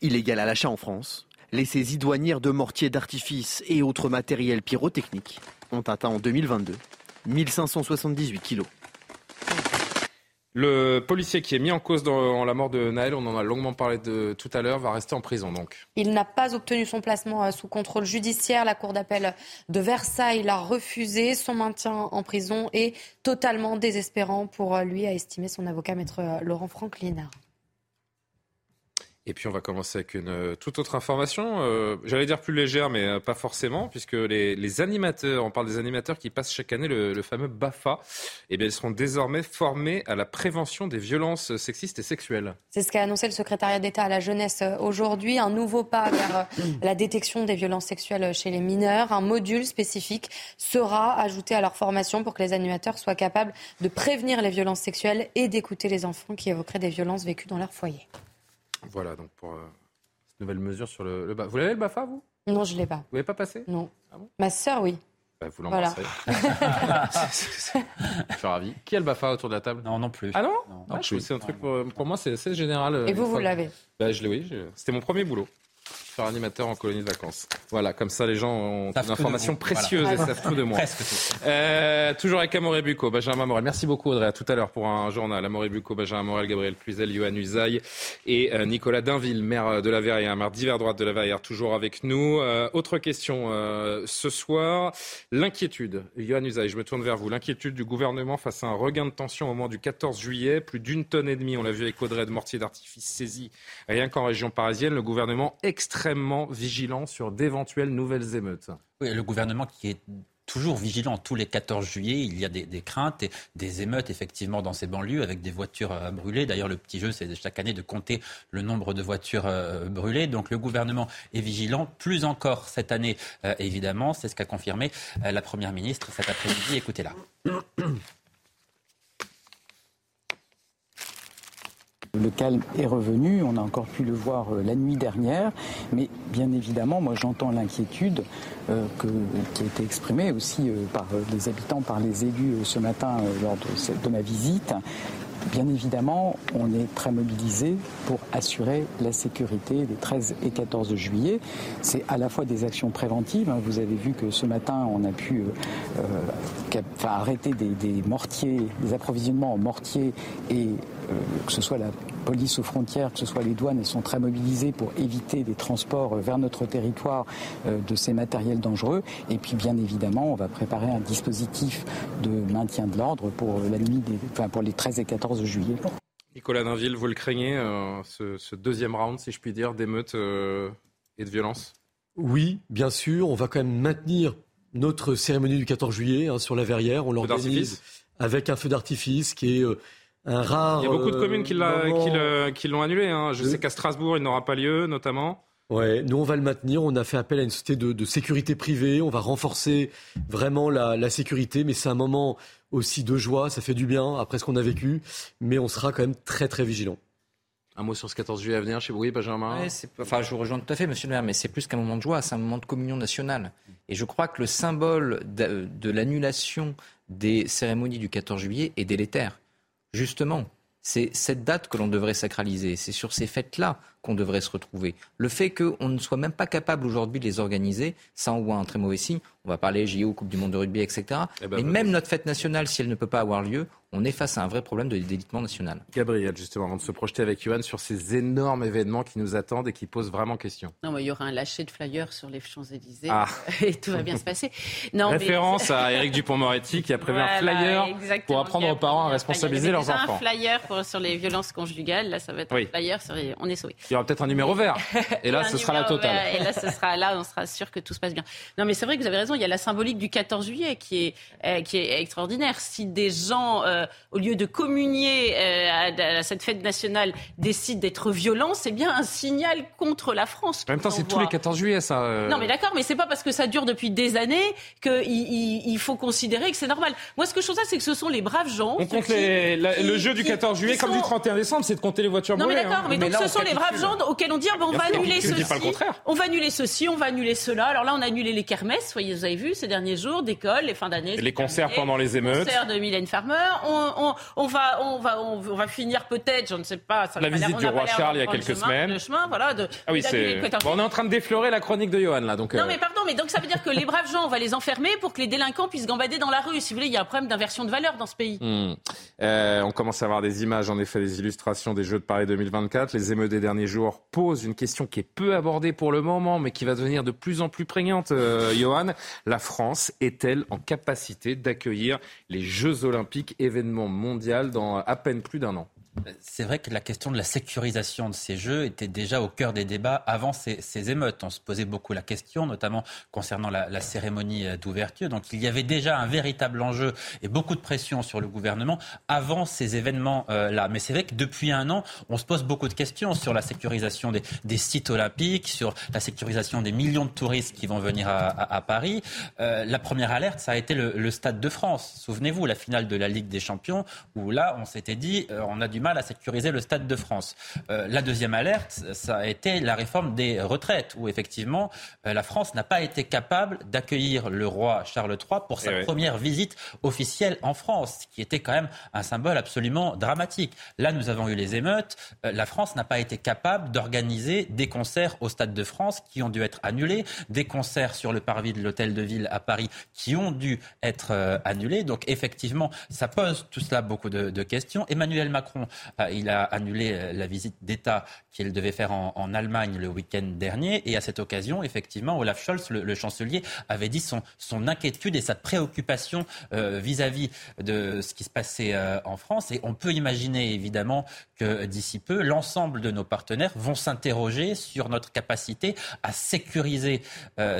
Illégal à l'achat en France, les saisies douanières de mortiers d'artifice et autres matériels pyrotechniques ont atteint en 2022 1578 kilos. Le policier qui est mis en cause dans la mort de Naël, on en a longuement parlé de, tout à l'heure, va rester en prison donc. Il n'a pas obtenu son placement euh, sous contrôle judiciaire. La cour d'appel de Versailles l'a refusé. Son maintien en prison est totalement désespérant pour euh, lui, a estimé son avocat maître euh, Laurent Franklin. Et puis on va commencer avec une euh, toute autre information, euh, j'allais dire plus légère, mais euh, pas forcément, puisque les, animateurs, on parle des animateurs qui passent chaque année le, fameux BAFA, et eh bien ils seront désormais formés à la prévention des violences sexistes et sexuelles. C'est ce qu'a annoncé le secrétariat d'État à la jeunesse aujourd'hui, un nouveau pas vers la détection des violences sexuelles chez les mineurs. Un module spécifique sera ajouté à leur formation pour que les animateurs soient capables de prévenir les violences sexuelles et d'écouter les enfants qui évoqueraient des violences vécues dans leur foyer. Voilà, donc pour euh, cette nouvelle mesure sur le, le Vous l'avez le BAFA, vous? Non, je ne l'ai pas. Vous l'avez pas passé? Non. Ah Ma sœur, oui. Bah, vous l'embrasserez. Voilà. je suis ravi. Qui a le BAFA autour de la table? Non, non plus. Ah non, non, C'est un truc pour, pour moi, c'est assez général. Euh, Et vous, vous l'avez? Bah, Je l'ai, oui. C'était mon premier boulot faire animateur en colonie de vacances. Voilà, comme ça les gens ont des informations précieuses et savent tout de moi. Euh, toujours avec Amoré Bucco, Benjamin Morel. Merci beaucoup Audrey, à tout à l'heure pour un journal. Amoré Bucco, Benjamin Morel, Gabriel Cluzel, Johan Usaï et euh, Nicolas Dainville, maire de la Verrière, maire d'hiver droite de la Verrière, toujours avec nous. Euh, autre question ce soir, l'inquiétude. Johan Usaï, je me tourne vers vous. L'inquiétude du gouvernement face à un regain de tension au moment du 14 juillet. Plus d'une tonne et demie, on l'a vu avec Audrey, de mortiers d'artifice saisis rien qu'en région parisienne. Le gouvernement extrêmement extrêmement vigilant sur d'éventuelles nouvelles émeutes. Oui, le gouvernement qui est toujours vigilant. Tous les 14 juillet, il y a des, craintes et des émeutes effectivement dans ces banlieues avec des voitures euh, brûlées. D'ailleurs, le petit jeu, c'est chaque année de compter le nombre de voitures euh, brûlées. Donc le gouvernement est vigilant, plus encore cette année, euh, évidemment. C'est ce qu'a confirmé la Première ministre cet après-midi. Écoutez-la. Le calme est revenu, on a encore pu le voir euh, la nuit dernière, mais bien évidemment, moi j'entends l'inquiétude euh, qui a été exprimée aussi euh, par les habitants, par les élus ce matin lors de, ma visite. Bien évidemment, on est très mobilisé pour assurer la sécurité des 13 et 14 juillet. C'est à la fois des actions préventives. Hein. Vous avez vu que ce matin, on a pu arrêter des, des, mortiers, des approvisionnements en mortiers et euh, que ce soit la police aux frontières, que ce soit les douanes, elles sont très mobilisées pour éviter des transports vers notre territoire euh, de ces matériels dangereux. Et puis, bien évidemment, on va préparer un dispositif de maintien de l'ordre pour la nuit, enfin, pour les 13 et 14 juillet. Nicolas Dainville, vous le craignez, euh, ce, deuxième round, si je puis dire, d'émeutes et de violence Oui, bien sûr. On va quand même maintenir notre cérémonie du 14 juillet hein, sur la Verrière. On l'organise avec un feu d'artifice qui est il y a beaucoup de communes qui, l'ont annulé. Hein. Je sais qu'à Strasbourg, il n'aura pas lieu, notamment. Ouais, nous on va le maintenir. On a fait appel à une société de, sécurité privée. On va renforcer vraiment la, sécurité, mais c'est un moment aussi de joie. Ça fait du bien après ce qu'on a vécu, mais on sera quand même très très vigilant. Un mot sur ce 14 juillet à venir chez vous, Benjamin Enfin, je vous rejoins tout à fait, monsieur le maire, mais c'est plus qu'un moment de joie, c'est un moment de communion nationale. Et je crois que le symbole de, de l'annulation des cérémonies du 14 juillet est délétère. Justement, c'est cette date que l'on devrait sacraliser. C'est sur ces fêtes-là qu'on devrait se retrouver. Le fait qu'on ne soit même pas capable aujourd'hui de les organiser, ça envoie un très mauvais signe. On va parler JO, Coupe du Monde de rugby, etc. Eh ben, Mais même notre fête nationale, si elle ne peut pas avoir lieu, on est face à un vrai problème de délitement national. Gabriel, justement, avant de se projeter avec Johan sur ces énormes événements qui nous attendent et qui posent vraiment question. Non, mais il y aura un lâcher de flyers sur les Champs-Élysées ah. et tout va bien se passer. Non, Référence à Éric Dupont-Moretti qui a prévu un flyer pour apprendre aux parents à responsabiliser leurs enfants. un flyer sur les violences conjugales. Là, ça va être un flyer sur On est sauvé. Il y aura peut-être un numéro vert. Et là, ce sera la totale. Et là, ce sera là, on sera sûr que tout se passe bien. Non, mais c'est vrai que vous avez raison. Il y a la symbolique du 14 juillet qui est, euh, qui est extraordinaire. Si des gens, euh, au lieu de communier euh, à, cette fête nationale, décident d'être violents, c'est bien un signal contre la France. En même temps, c'est tous les 14 juillet, ça. Non, mais d'accord, mais c'est pas parce que ça dure depuis des années qu'il il, faut considérer que c'est normal. Moi, ce que je trouve ça, c'est que ce sont les braves gens. On compte le jeu du 14 juillet comme du 31 décembre, c'est de compter les voitures Non, mais d'accord, hein. mais, donc ce sont les braves gens auxquels on dit on va annuler ceci, on va annuler ceci, on va annuler cela. Alors là, on a annulé les kermesses, vous avez vu ces derniers jours, d'école, les fins d'année. Les concerts pendant les émeutes. Les concerts de Mylène Farmer. On, on, va, on va, on, va finir peut-être, je ne sais pas. Ça la visite du roi Charles il y a quelques semaines. Le chemin, voilà. De, ah oui, c'est. on est en train de déflorer la chronique de Johan là, donc. Non, euh. mais pardon, mais donc ça veut dire que les braves gens, on va les enfermer pour que les délinquants puissent gambader dans la rue. Si vous voulez, il y a un problème d'inversion de valeur dans ce pays. Hmm. Euh, on commence à avoir des images, en effet, des illustrations des Jeux de Paris 2024. Les émeutes des derniers jours posent une question qui est peu abordée pour le moment, mais qui va devenir de plus en plus prégnante, euh, Johan. La France est-elle en capacité d'accueillir les Jeux Olympiques, mondial, dans à peine plus d'un an c'est vrai que la question de la sécurisation de ces jeux était déjà au cœur des débats avant ces, émeutes. On se posait beaucoup la question, notamment concernant la, cérémonie euh, d'ouverture. Donc il y avait déjà un véritable enjeu et beaucoup de pression sur le gouvernement avant ces événements-là. Mais c'est vrai que depuis un an, on se pose beaucoup de questions sur la sécurisation des, sites olympiques, sur la sécurisation des millions de touristes qui vont venir à, Paris. Euh, la première alerte, ça a été le, Stade de France. Souvenez-vous, la finale de la Ligue des Champions, où là, on s'était dit, euh, on a du mal à sécuriser le Stade de France. Euh, la deuxième alerte, ça a été la réforme des retraites, où effectivement euh, la France n'a pas été capable d'accueillir le roi Charles III pour sa eh première visite officielle en France, qui était quand même un symbole absolument dramatique. Là, nous avons eu les émeutes. Euh, la France n'a pas été capable d'organiser des concerts au Stade de France qui ont dû être annulés, des concerts sur le parvis de l'Hôtel de Ville à Paris qui ont dû être annulés. Donc effectivement, ça pose tout cela beaucoup de, de questions. Emmanuel Macron il a annulé euh, la visite d'État qu'il devait faire en, Allemagne le week-end dernier. Et à cette occasion, effectivement, Olaf Scholz, le, chancelier, avait dit son, son, inquiétude et sa préoccupation euh, vis-à-vis de ce qui se passait en France. Et on peut imaginer, évidemment, que d'ici peu, l'ensemble de nos partenaires vont s'interroger sur notre capacité à sécuriser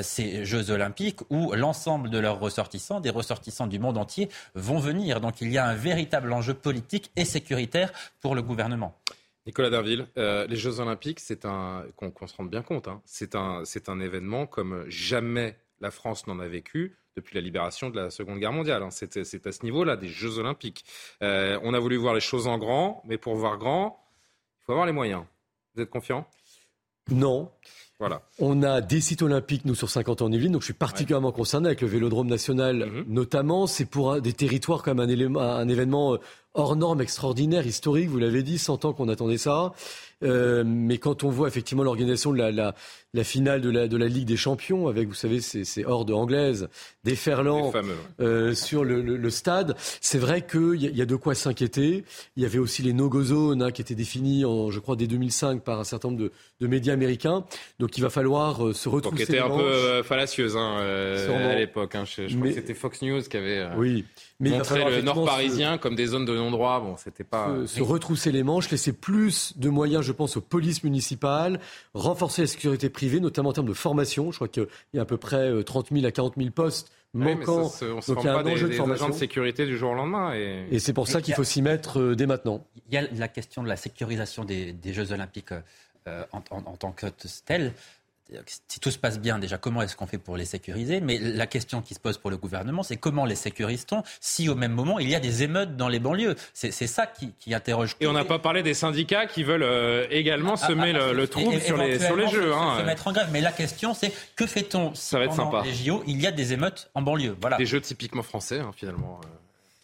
ces Jeux olympiques où l'ensemble de leurs ressortissants, des ressortissants du monde entier, vont venir. Donc il y a un véritable enjeu politique et sécuritaire pour le gouvernement. Nicolas Derville, euh, les Jeux Olympiques, c'est un qu'on se rende bien compte, hein, c'est un, un événement comme jamais la France n'en a vécu depuis la libération de la Seconde Guerre mondiale. Hein. C'est à ce niveau-là des Jeux Olympiques. Euh, on a voulu voir les choses en grand, mais pour voir grand, il faut avoir les moyens. Vous êtes confiant? Non. Voilà. On a des sites olympiques, nous, sur 50 ans en Yvelines, donc je suis particulièrement concerné avec le Vélodrome national, mhm. notamment. C'est pour des territoires comme un, un événement euh, hors norme, extraordinaire, historique, vous l'avez dit, 100 ans qu'on attendait ça. Euh, mais quand on voit effectivement l'organisation de la, la, la, finale de la, de la Ligue des Champions, avec, vous savez, ces, ces hordes anglaises, déferlant euh, sur le, le, le stade, c'est vrai qu'il y, y, a de quoi s'inquiéter. Il y avait aussi les no-go zones hein, qui étaient définies, en, je crois, dès 2005 par un certain nombre de, de médias américains. Donc il va falloir euh, se retrouver. Donc, qui était un peu euh, fallacieuse hein, euh, à l'époque. Hein. Je, je crois que c'était Fox News qui avait. oui. Mais montré le nord parisien comme des zones de non-droit. Bon, c'était pas. Se, se, retrousser les manches, laisser plus de moyens, je pense aux polices municipales, renforcer la sécurité privée, notamment en termes de formation. Je crois qu'il y a à peu près 30 euh, 000 à 40 000 postes manquants. on Donc il y a un enjeu de formation. de sécurité du jour au lendemain. Et, c'est pour ça qu'il faut s'y mettre euh, dès maintenant. Il y a la question de la sécurisation des, Jeux Olympiques. en, tant que tel si tout se passe bien, déjà, comment est-ce qu'on fait pour les sécuriser? Mais la question qui se pose pour le gouvernement, c'est comment les sécurise-t-on si au même moment il y a des émeutes dans les banlieues? C'est ça qui, interroge. Et on n'a pas parlé des syndicats qui veulent euh, également ah, semer ah, le, trouble sur les, sur les jeux. Hein. Se mettre en grève. Mais la question, c'est que fait-on si pendant les JO, il y a des émeutes en banlieue? Voilà. Des jeux typiquement français, hein, finalement. Euh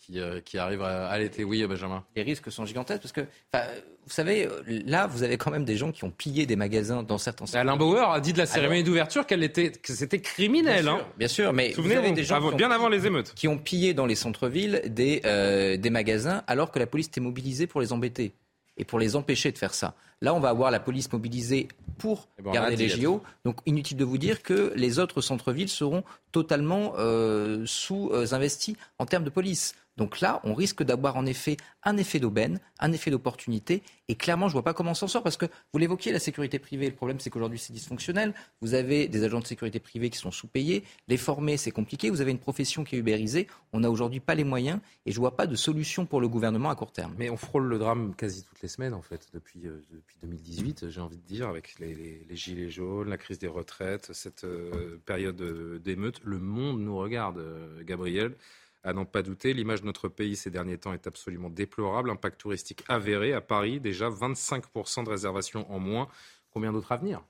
qui, euh, qui arrive à, l'été. Oui, Benjamin. Les risques sont gigantesques parce que, vous savez, euh, là, vous avez quand même des gens qui ont pillé des magasins dans certains. Alain Bauer a dit de la cérémonie d'ouverture qu'elle était, que c'était criminel. Bien sûr, hein. bien sûr mais vous avez des gens bien avant les émeutes qui ont pillé dans les centres-villes des, euh, des magasins alors que la police était mobilisée pour les embêter et pour les empêcher de faire ça. Là, on va avoir la police mobilisée pour eh ben, garder les JO. Donc, inutile de vous dire que les autres centres-villes seront totalement sous-investis en termes de police. Donc là, on risque d'avoir en effet un effet d'aubaine, un effet d'opportunité. Et clairement, je ne vois pas comment on s'en sort parce que vous l'évoquiez, la sécurité privée. Le problème, c'est qu'aujourd'hui, c'est dysfonctionnel. Vous avez des agents de sécurité privée qui sont sous-payés. Les former, c'est compliqué. Vous avez une profession qui est ubérisée. On n'a aujourd'hui pas les moyens et je ne vois pas de solution pour le gouvernement à court terme. Mais on frôle le drame quasi toutes les semaines, en fait, depuis, euh, depuis 2018, j'ai envie de dire, avec les, gilets jaunes, la crise des retraites, cette euh, période euh, d'émeute. Le monde nous regarde, Gabriel. À n'en pas douter, l'image de notre pays ces derniers temps est absolument déplorable. Impact touristique avéré à Paris, déjà 25% de réservations en moins. Combien d'autres à venir?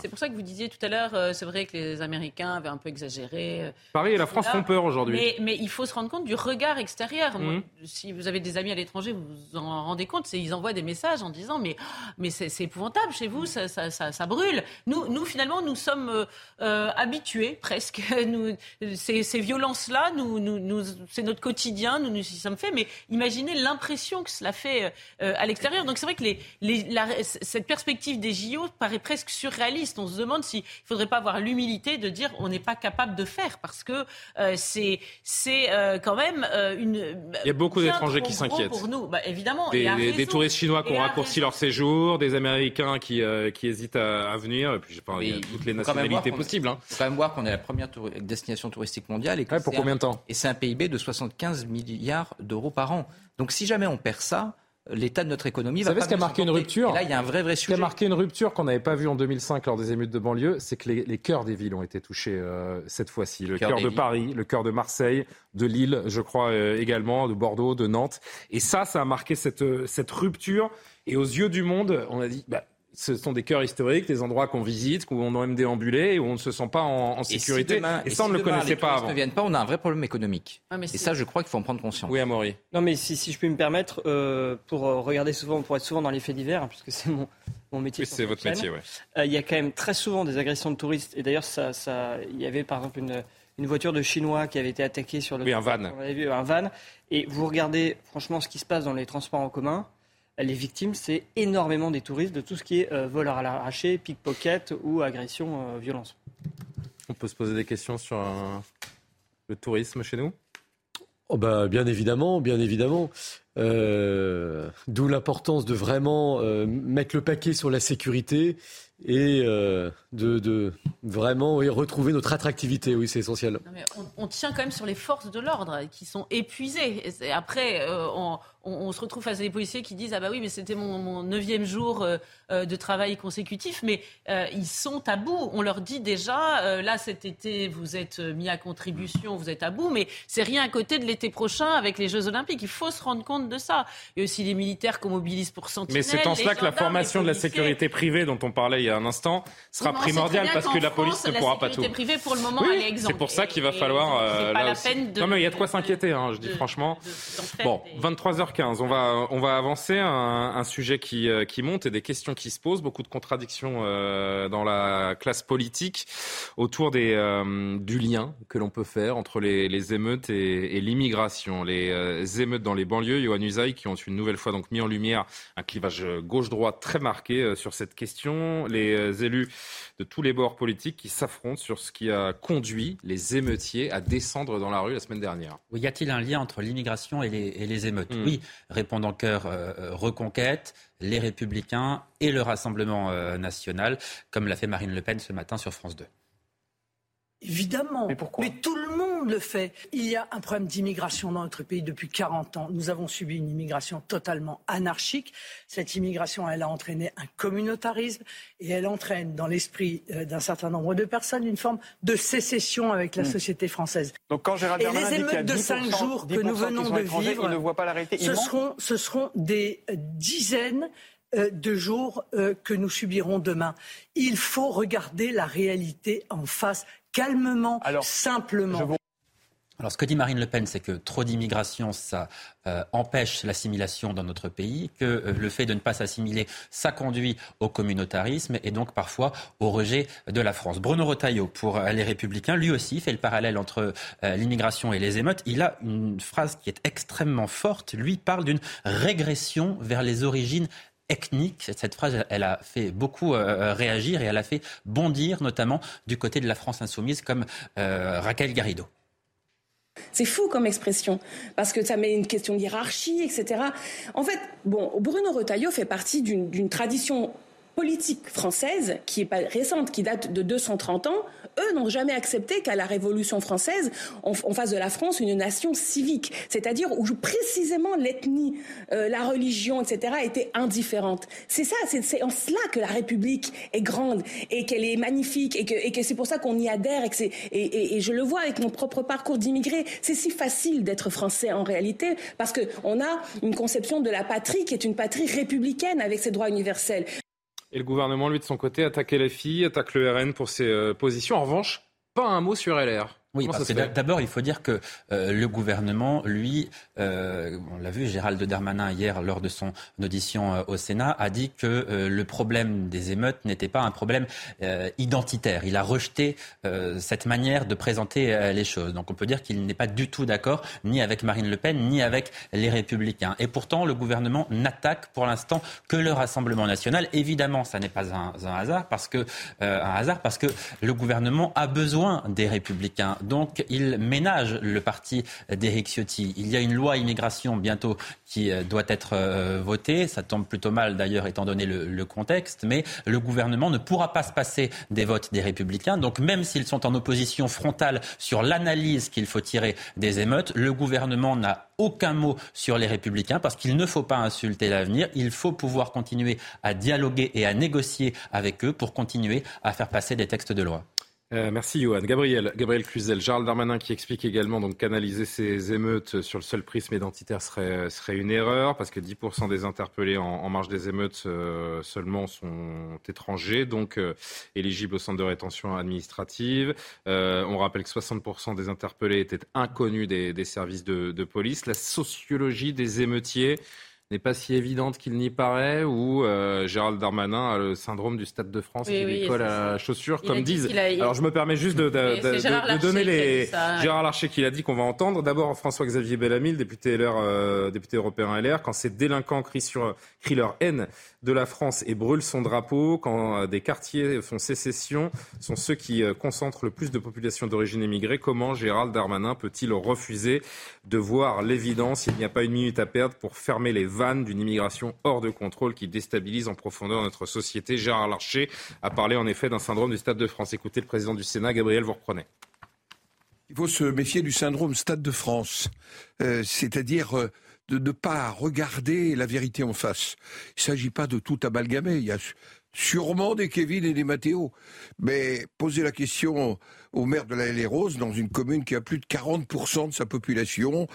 C'est pour ça que vous disiez tout à l'heure, euh, c'est vrai que les Américains avaient un peu exagéré. Euh, Paris et la France font peur aujourd'hui. Mais, il faut se rendre compte du regard extérieur. Mhm. si vous avez des amis à l'étranger, vous vous en rendez compte, ils envoient des messages en disant mais, mais c'est épouvantable chez vous, ça, ça, brûle. Nous, nous, finalement, nous sommes euh, habitués presque. Nous, ces, ces violences-là, nous, nous, c'est notre quotidien, nous nous y sommes faits. Mais imaginez l'impression que cela fait à l'extérieur. Donc c'est vrai que les, les, cette perspective des JO paraît presque surréaliste. On se demande s'il ne faudrait pas avoir l'humilité de dire on n'est pas capable de faire parce que euh, c'est c'est euh, quand même euh, une. Il y a beaucoup d'étrangers qui s'inquiètent. Pour nous, bah, évidemment. Des, des, touristes chinois qui ont raccourci leur séjour, des Américains qui, qui hésitent à, venir. Et puis, il y a toutes les nationalités possibles. Il hein. faut quand même voir qu'on est la première destination touristique mondiale. Et pour combien de temps? Et c'est un PIB de 75 milliards d'euros par an. Donc si jamais on perd ça, l'état de notre économie Vous va savez ce qui a marqué une rupture Là, il y a un vrai, vrai sujet. Ce qui a marqué une rupture qu'on n'avait pas vu en 2005 lors des émeutes de banlieue, c'est que les, cœurs des villes ont été touchés euh, cette fois-ci. Le cœur de Paris, le cœur de Marseille, de Lille, je crois euh, également, de Bordeaux, de Nantes. Et ça, ça a marqué cette, euh, cette rupture. Et aux yeux du monde, on a dit, bah, ce sont des cœurs historiques, des endroits qu'on visite, où on aime déambuler, où on ne se sent pas en, sécurité. Et, ça, on ne le connaissait pas avant. ne viennent pas, on a un vrai problème économique. et ça, je crois qu'il faut en prendre conscience. Oui, Amaury. Non, mais si, si je puis me permettre, euh, pour euh, regarder souvent, pour être souvent dans les faits divers, hein, puisque c'est mon, mon métier. Oui, c'est votre métier, oui. Euh, il y a quand même très souvent des agressions de touristes. Et d'ailleurs, ça, ça, il y avait par exemple une, une voiture de Chinois qui avait été attaquée sur le. Oui, un van. On avait vu un van. Et vous regardez, franchement, ce qui se passe dans les transports en commun les victimes, c'est énormément des touristes de tout ce qui est euh, vol à l'arraché, pickpocket ou agression, euh, violence. On peut se poser des questions sur le tourisme chez nous? Oh bah, Bien évidemment, bien évidemment. Euh, d'où l'importance de vraiment mettre le paquet sur la sécurité et de, de, vraiment retrouver notre attractivité. Oui, c'est essentiel. on, tient quand même sur les forces de l'ordre qui sont épuisées. Et après, on on, se retrouve face à des policiers qui disent ah bah oui mais c'était mon, neuvième jour euh, euh, de travail consécutif mais euh, ils sont à bout. On leur dit déjà là cet été vous êtes mis à contribution vous êtes à bout mais c'est rien à côté de l'été prochain avec les Jeux Olympiques. Il faut se rendre compte de ça. Il y a aussi les militaires qu'on mobilise pour sentinelle mais c'est en cela que la formation de la sécurité privée dont on parlait il y a un instant sera primordiale parce que la police ne pourra pas tout. la privée pour le moment oui, c'est pour ça qu'il va falloir pas la peine de, non mais il y a de quoi s'inquiéter hein, je dis franchement. bon 23h on va, on va avancer. Un, un sujet qui, euh, qui monte et des questions qui se posent. Beaucoup de contradictions euh, dans la classe politique autour des, euh, du lien que l'on peut faire entre les, les émeutes et, et l'immigration. Les émeutes dans les banlieues, Yohann Usaï, qui ont une nouvelle fois donc mis en lumière un clivage gauche-droite très marqué sur cette question. Les élus de tous les bords politiques qui s'affrontent sur ce qui a conduit les émeutiers à descendre dans la rue la semaine dernière. Oui, y a-t-il un lien entre l'immigration et les, et les émeutes? Hmm. Oui, répondant cœur euh, euh, Reconquête, les Républicains et le Rassemblement euh, national, comme l'a fait Marine Le Pen ce matin sur France 2. Évidemment. Mais pourquoi Mais tout le monde le fait. Il y a un problème d'immigration dans notre pays depuis 40 ans. Nous avons subi une immigration totalement anarchique. Cette immigration, elle a entraîné un communautarisme et elle entraîne dans l'esprit euh, d'un certain nombre de personnes une forme de sécession avec la Hmm. société française. Donc quand Gérald et Darmanin les dit qu'il y a émeutes de 10%, cinq jours que 10% nous venons de vivre, ne voit pas ce seront, ce seront des euh, dizaines euh, de jours que nous subirons demain. Il faut regarder la réalité en face, calmement, simplement. Alors, ce que dit Marine Le Pen, c'est que trop d'immigration, ça euh, empêche l'assimilation dans notre pays, que euh, le fait de ne pas s'assimiler, ça conduit au communautarisme et donc parfois au rejet de la France. Bruno Retailleau, pour euh, les Républicains, lui aussi fait le parallèle entre euh, l'immigration et les émeutes. Il a une phrase qui est extrêmement forte. Lui parle d'une régression vers les origines ethniques. Cette phrase, elle a fait beaucoup euh, réagir et elle a fait bondir, notamment du côté de la France insoumise, comme euh, Raquel Garrido. C'est fou comme expression, parce que ça met une question de hiérarchie, etc. En fait, bon, Bruno Retailleau fait partie d'une tradition politique française qui est pas récente, qui date de 230 ans. Eux n'ont jamais accepté qu'à la Révolution française, on, fasse de la France une nation civique, c'est-à-dire où précisément l'ethnie, euh, la religion, etc. étaient indifférentes. C'est ça, c'est en cela que la République est grande et qu'elle est magnifique et que, et que c'est pour ça qu'on y adhère et, que et, et- et je le vois avec mon propre parcours d'immigré. C'est si facile d'être français en réalité parce qu'on a une conception de la patrie qui est une patrie républicaine avec ses droits universels. Et le gouvernement, lui, de son côté, attaque LFI, attaque le RN pour ses euh, positions. En revanche, pas un mot sur LR. Oui, parce que d'abord, il faut dire que euh, le gouvernement, lui, euh, on l'a vu, Gérald Darmanin hier lors de son audition euh, au Sénat, a dit que euh, le problème des émeutes n'était pas un problème euh, identitaire. Il a rejeté euh, cette manière de présenter les choses. Donc on peut dire qu'il n'est pas du tout d'accord ni avec Marine Le Pen ni avec les Républicains. Et pourtant, le gouvernement n'attaque pour l'instant que le Rassemblement national. Évidemment, ça n'est pas un, un hasard parce que euh, un hasard parce que le gouvernement a besoin des Républicains. Donc il ménage le parti d'Éric Ciotti. Il y a une loi immigration bientôt qui euh, doit être euh, votée. Ça tombe plutôt mal d'ailleurs étant donné le, le contexte. Mais le gouvernement ne pourra pas se passer des votes des Républicains. Donc même s'ils sont en opposition frontale sur l'analyse qu'il faut tirer des émeutes, le gouvernement n'a aucun mot sur les républicains parce qu'il ne faut pas insulter l'avenir. Il faut pouvoir continuer à dialoguer et à négocier avec eux pour continuer à faire passer des textes de loi. Euh, merci Johan. Gabriel, Gabriel Cluzel, Gérald Darmanin qui explique également donc canaliser ces émeutes sur le seul prisme identitaire serait, serait une erreur parce que 10% des interpellés en, marge des émeutes euh, seulement sont étrangers, donc euh, éligibles au centre de rétention administrative. On rappelle que 60% des interpellés étaient inconnus des, des services de, de police. La sociologie des émeutiers n'est pas si évidente qu'il n'y paraît, ou euh, Gérald Darmanin a le syndrome du Stade de France Oui, qui oui, lui colle à la chaussure, Il comme disent. a- Alors je me permets juste de, donner les ça. Gérard Larcher qui l'a dit qu'on va entendre. D'abord François-Xavier Bellamy, le député LR, euh, député européen LR, quand ces délinquants crient, sur, crient leur haine de la France et brûlent son drapeau, quand euh, des quartiers font sécession, sont ceux qui euh, concentrent le plus de population d'origine immigrée. Comment Gérald Darmanin peut-il refuser de voir l'évidence? Il n'y a pas une minute à perdre pour fermer les vannes d'une immigration hors de contrôle qui déstabilise en profondeur notre société. Gérard Larcher a parlé en effet d'un syndrome du Stade de France. Écoutez le président du Sénat, Gabriel, vous reprenez. Il faut se méfier du syndrome Stade de France, Euh, c'est-à-dire de ne pas regarder la vérité en face. Il ne s'agit pas de tout amalgamer. Il y a sûrement des Kevin et des Mathéo. Mais poser la question au maire de la Les dans une commune qui a plus de 40% de sa population,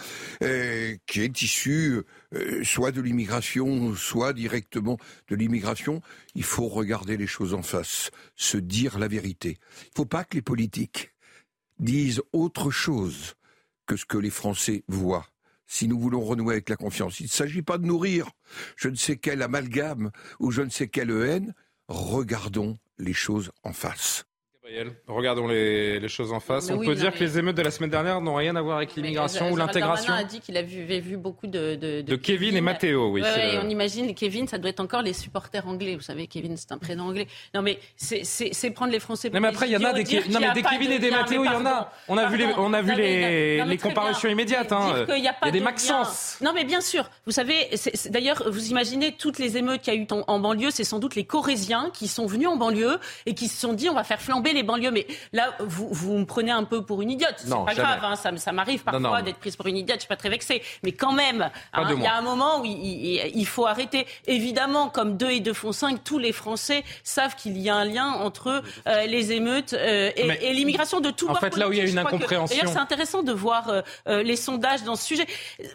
euh, qui est issue euh, soit de l'immigration, soit directement de l'immigration, il faut regarder les choses en face, se dire la vérité. Il ne faut pas que les politiques disent autre chose que ce que les Français voient. Si nous voulons renouer avec la confiance, il ne s'agit pas de nourrir je ne sais quel amalgame ou je ne sais quelle haine. Regardons les choses en face. Regardons les, les choses en face. Mais On oui, peut dire mais- que les émeutes de la semaine dernière n'ont rien à voir avec l'immigration ou l'intégration a dit qu'il avait vu beaucoup de, de, de Kevin et Matteo. Oui, Ouais, c'est ouais, le- on imagine les Kevin, ça doit être encore les supporters anglais. Vous savez, Kevin, c'est un prénom anglais. Non, mais c'est- prendre les Français. Non mais après il y en a des, non, mais des Kevin de et des Matteo, il y en a. On a vu les, Pardon. on a vu les, les très comparutions immédiates. Hein. Qu'il y a pas il y a des de Maxence. Non, mais bien sûr. Vous savez, d'ailleurs, vous imaginez toutes les émeutes qu'il y a eu en, en banlieue, c'est sans doute les Corésiens qui sont venus en banlieue et qui se sont dit on va faire flamber les banlieues. Mais là, vous, vous me prenez un peu pour une idiote. C'est pas grave, hein, ça, ça m'arrive parfois d'être prise pour une idiote. Je suis pas très vexée, mais quand même, hein, il y a un moment où il, il, faut arrêter. Évidemment, comme 2 et 2 font 5, tous les Français savent qu'il y a un lien entre euh, les émeutes euh, et, l'immigration de tout En fait, là où il y a une incompréhension. D'ailleurs, c'est intéressant de voir euh, les sondages dans ce sujet.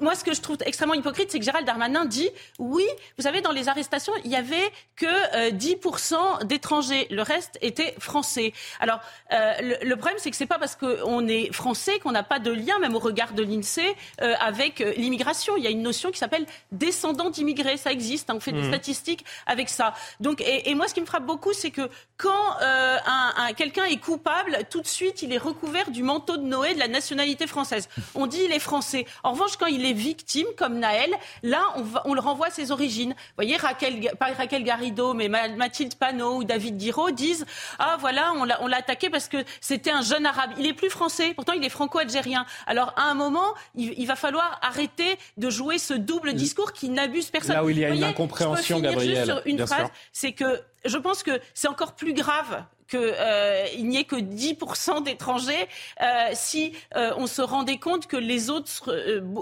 Moi, ce que je trouve extrêmement hypocrite, c'est que Gérald Darmanin dit oui, vous savez, dans les arrestations, il y avait que 10% d'étrangers. Le reste était français. Alors, le, le, problème, c'est que c'est pas parce qu'on est français qu'on n'a pas de lien, même au regard de l'INSEE, avec l'immigration. Il y a une notion qui s'appelle descendant d'immigrés. Ça existe. Hein. on fait des mmh. statistiques avec ça. Donc, et, et, moi, ce qui me frappe beaucoup, c'est que quand euh, un, quelqu'un est coupable, tout de suite, il est recouvert du manteau de Noé de la nationalité française. On dit il est français. En revanche, quand il est victime, comme Naël, là, on, va, on le renvoie à ses origines. Vous voyez, Raquel, pas Raquel Garrido, mais Mathilde Panot ou David Diro disent ah voilà, on l'a attaqué parce que c'était un jeune arabe. Il est plus français, pourtant il est franco-algérien. Alors à un moment, il, il, va falloir arrêter de jouer ce double discours qui n'abuse personne. Là où il y a une incompréhension, Gabriel. Juste sur une phrase, c'est que je pense que c'est encore plus grave qu'il euh, n'y ait que 10% d'étrangers euh, si euh, on se rendait compte que les autres,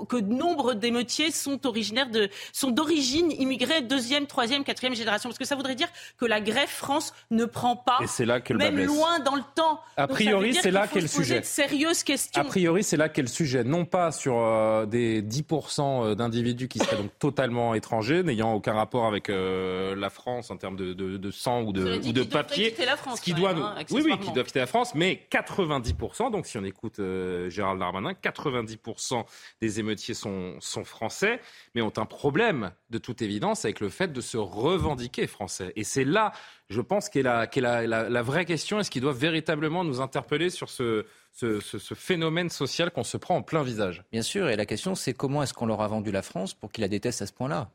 que nombre d'émeutiers sont originaires de, sont d'origine immigrée deuxième, troisième, quatrième génération. Parce que ça voudrait dire que la greffe France ne prend pas, Et là que le même loin dans le temps. A priori, c'est là qu'est le sujet. De sérieuses questions. A priori, c'est là qu'est le sujet. Non pas sur des 10% d'individus qui seraient donc totalement étrangers, n'ayant aucun rapport avec la France en termes de, de, de sang ou de, ou de papier. La France, ce qui doit hein, oui, oui, qui doivent quitter la France, mais 90%, donc si on écoute euh, Gérald Darmanin, 90% des émeutiers sont, sont français, mais ont un problème, de toute évidence, avec le fait de se revendiquer français. Et c'est là, je pense, qu'est la, la, la, vraie question, et ce qui doit véritablement nous interpeller sur ce, ce, ce, phénomène social qu'on se prend en plein visage? Bien sûr, et la question, c'est comment est-ce qu'on leur a vendu la France pour qu'ils la détestent à ce point-là?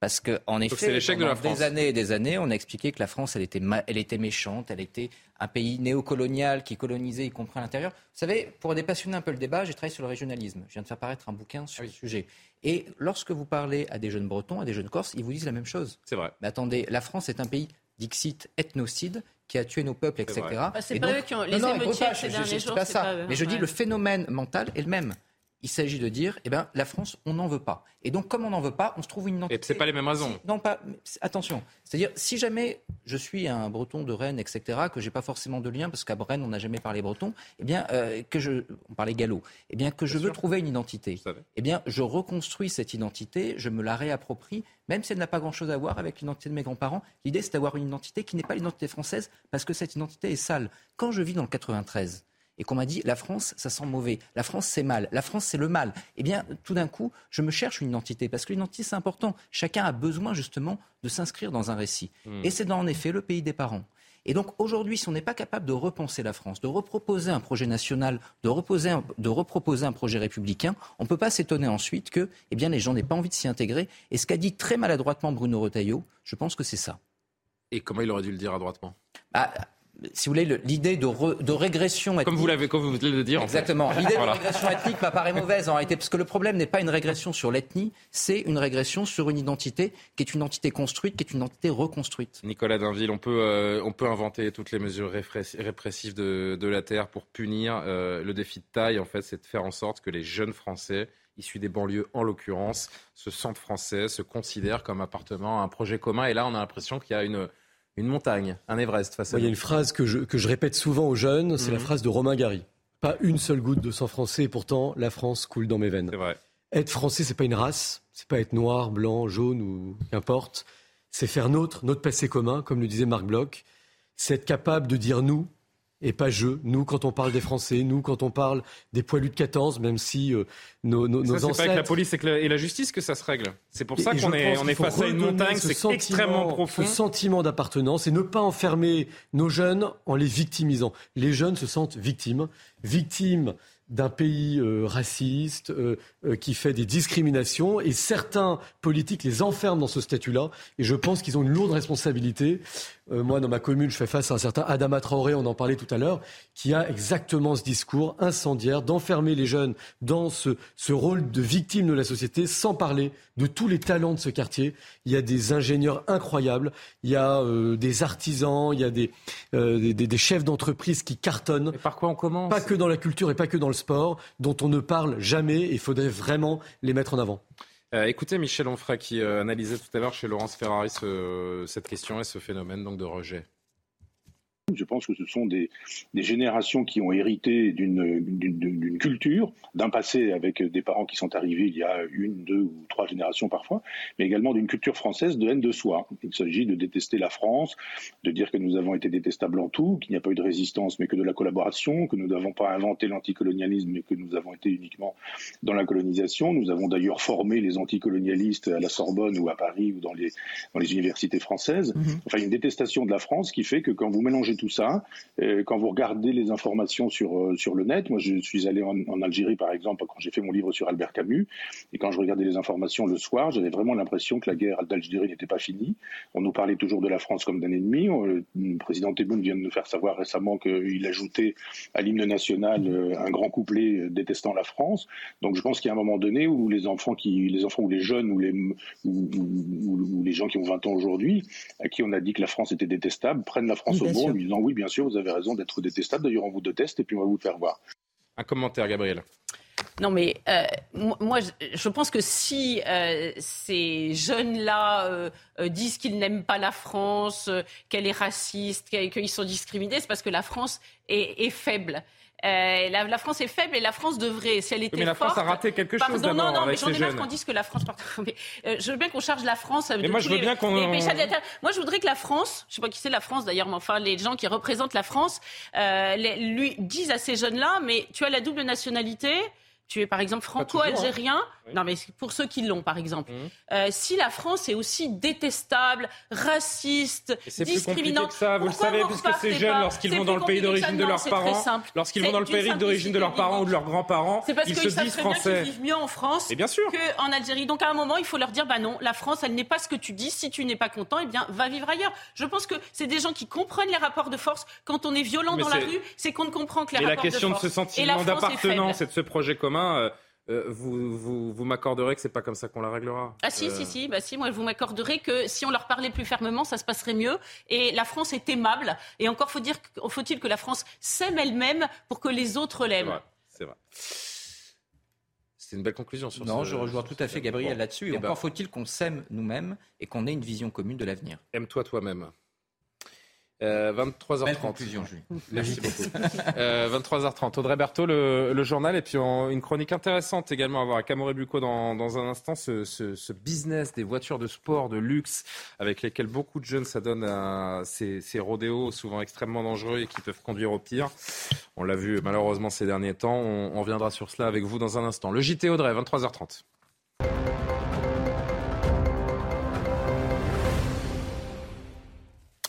Parce qu'en effet, pendant de des années et des années, on a expliqué que la France, elle était, elle était méchante, elle était un pays néocolonial qui colonisait, y compris à l'intérieur. Vous savez, pour dépassionner un peu le débat, j'ai travaillé sur le régionalisme. Je viens de faire paraître un bouquin sur le sujet. Et lorsque vous parlez à des jeunes Bretons, à des jeunes Corses, ils vous disent la même chose. C'est vrai. Mais attendez, la France est un pays dixit ethnocide qui a tué nos peuples, etc. c'est pas eux qui ont les émeutiers ces derniers jours. Pas ça. Mais je dis le phénomène mental est le même il s'agit de dire, eh ben, la France, on n'en veut pas. Et donc, comme on n'en veut pas, on se trouve une identité. Et c'est pas les mêmes raisons. non, pas. Attention. C'est-à-dire, si jamais je suis un Breton de Rennes, etc., que j'ai pas forcément de lien, parce qu'à Rennes, on n'a jamais parlé breton, eh bien, euh, que je, on parlait gallo, eh bien, que je veux trouver une identité, eh bien, je reconstruis cette identité, je me la réapproprie, même si elle n'a pas grand-chose à voir avec l'identité de mes grands-parents. L'idée, c'est d'avoir une identité qui n'est pas l'identité française, parce que cette identité est sale. Quand je vis dans le 93, et qu'on m'a dit la France, ça sent mauvais, la France c'est mal, la France c'est le mal, eh bien tout d'un coup, je me cherche une identité parce que l'identité c'est important. Chacun a besoin justement de s'inscrire dans un récit. Hmm. Et c'est en effet le pays des parents. Et donc aujourd'hui, si on n'est pas capable de repenser la France, de reproposer un projet national, de, reposer de reproposer un projet républicain, on ne peut pas s'étonner ensuite que eh bien, les gens n'aient pas envie de s'y intégrer. Et ce qu'a dit très maladroitement Bruno Retailleau, je pense que c'est ça. Et comment il aurait dû le dire adroitement? Bah, si vous voulez, l'idée de, de, régression ethnique. Comme vous l'avez, comme vous venez de le dire. Exactement. L'idée de régression ethnique m'apparaît mauvaise en réalité, parce que le problème n'est pas une régression sur l'ethnie, c'est une régression sur une identité qui est une identité construite, qui est une identité reconstruite. Nicolas Dainville, on peut, euh, on peut inventer toutes les mesures répressives de, de la terre pour punir. Euh, le défi de taille, en fait, c'est de faire en sorte que les jeunes Français issus des banlieues en l'occurrence, se sentent français, se considèrent comme appartenant à un projet commun. Et là, on a l'impression qu'il y a une, une montagne, un Everest face à Il y a une phrase que je, que je répète souvent aux jeunes, c'est la mhm. phrase de Romain Gary. Pas une seule goutte de sang français, et pourtant la France coule dans mes veines. Vrai. Être français, c'est pas une race, c'est pas être noir, blanc, jaune ou qu'importe. C'est faire notre, notre passé commun, comme le disait Marc Bloch. C'est être capable de dire nous et pas je. Nous, quand on parle des Français, nous, quand on parle des poilus de 14, même si euh, nos, nos, ça, ancêtres... C'est pas avec la police et la justice que ça se règle. C'est pour ça qu'on est, on est face à une montagne, c'est extrêmement profond. Ce sentiment d'appartenance et ne pas enfermer nos jeunes en les victimisant. Les jeunes se sentent victimes, victimes d'un pays euh, raciste euh, euh, qui fait des discriminations et certains politiques les enferment dans ce statut-là et je pense qu'ils ont une lourde responsabilité. Moi, dans ma commune, je fais face à un certain Adama Traoré, on en parlait tout à l'heure, qui a exactement ce discours incendiaire d'enfermer les jeunes dans ce, ce rôle de victime de la société sans parler de tous les talents de ce quartier. Il y a des ingénieurs incroyables, il y a des artisans, il y a des, des, des chefs d'entreprise qui cartonnent. Et par quoi on commence? Pas que dans la culture et pas que dans le sport dont on ne parle jamais et il faudrait vraiment les mettre en avant. Euh, écoutez Michel Onfray qui euh, analysait tout à l'heure chez Laurence Ferrari cette question et ce phénomène donc de rejet. Je pense que ce sont des, générations qui ont hérité d'une culture, d'un passé avec des parents qui sont arrivés il y a une, deux ou trois générations parfois, mais également d'une culture française de haine de soi. Il s'agit de détester la France, de dire que nous avons été détestables en tout, qu'il n'y a pas eu de résistance mais que de la collaboration, que nous n'avons pas inventé l'anticolonialisme mais que nous avons été uniquement dans la colonisation. Nous avons d'ailleurs formé les anticolonialistes à la Sorbonne ou à Paris ou dans les, dans les universités françaises. Mmh. Enfin, une détestation de la France qui fait que quand vous mélangez tout ça. quand vous regardez les informations sur, euh, sur le net, moi je suis allé en, Algérie par exemple quand j'ai fait mon livre sur Albert Camus, et quand je regardais les informations le soir, j'avais vraiment l'impression que la guerre d'Algérie n'était pas finie. On nous parlait toujours de la France comme d'un ennemi. Le président Tebboune vient de nous faire savoir récemment qu'il ajoutait à l'hymne national euh, un grand couplet détestant la France. Donc je pense qu'il y a un moment donné où les enfants, qui, les enfants ou les jeunes ou les, ou, les gens qui ont 20 ans aujourd'hui, à qui on a dit que la France était détestable, prennent la France au bon disant oui, bien sûr, vous avez raison d'être détestable. D'ailleurs, on vous déteste et puis on va vous faire voir. Un commentaire, Gabriel. Non, mais euh, moi, je pense que si euh, ces jeunes-là euh, disent qu'ils n'aiment pas la France, qu'elle est raciste, qu'ils sont discriminés, c'est parce que la France est faible. Euh, la, France est faible et la France devrait, si elle était mais la France a raté quelque chose Non, non, non, mais j'en ai marre qu'on dise que la France. Mais, euh, je veux bien qu'on charge la France. Mais moi, je veux bien qu'on. Moi, je voudrais que la France, je sais pas qui c'est la France d'ailleurs, mais enfin, les gens qui représentent la France, euh, lui disent à ces jeunes-là, mais tu as la double nationalité tu es par exemple franco-algérien. Hein. Non, mais pour ceux qui l'ont, par exemple. Mmh. Euh, si la France est aussi détestable, raciste, discriminante, ça. Vous le savez, puisque ces jeunes, lorsqu'ils vont dans le pays d'origine de leurs parents, lorsqu'ils vont dans le pays d'origine de leurs parents ou de leurs grands-parents, ils se disent français. Ils vivent mieux en France qu'en Algérie. Donc à un moment, il faut leur dire, bah non, la France, elle n'est pas ce que tu dis. Si tu n'es pas content, eh bien, va vivre ailleurs. Je pense que c'est des gens qui comprennent les rapports de force. Quand on est violent dans la rue, c'est qu'on ne comprend que les rapports de force. Et la question de ce sentiment d'appartenance et de ce projet commun euh, euh, vous, vous, m'accorderez que c'est pas comme ça qu'on la réglera. Ah si, si, euh, si, bah si, moi vous m'accorderez que si on leur parlait plus fermement, ça se passerait mieux. Et la France est aimable. Et encore faut dire, faut-il que la France s'aime elle-même pour que les autres l'aiment? C'est vrai. C'est une belle conclusion sur Non, je rejoins tout à fait Gabriel là-dessus. Et, eh encore ben. faut-il qu'on s'aime nous-mêmes et qu'on ait une vision commune de l'avenir. Aime-toi toi-même. 23h30. Euh, conclusion, Merci beaucoup. 23h30. Euh, Audrey Berthaud, le, journal, et puis une chronique intéressante également à voir avec Amoré Bucco dans, dans, un instant, ce, business des voitures de sport, de luxe, avec lesquelles beaucoup de jeunes s'adonnent à ces, ces rodéos souvent extrêmement dangereux et qui peuvent conduire au pire. On l'a vu malheureusement ces derniers temps. On, on reviendra sur cela avec vous dans un instant. Le JT Audrey, 23h30.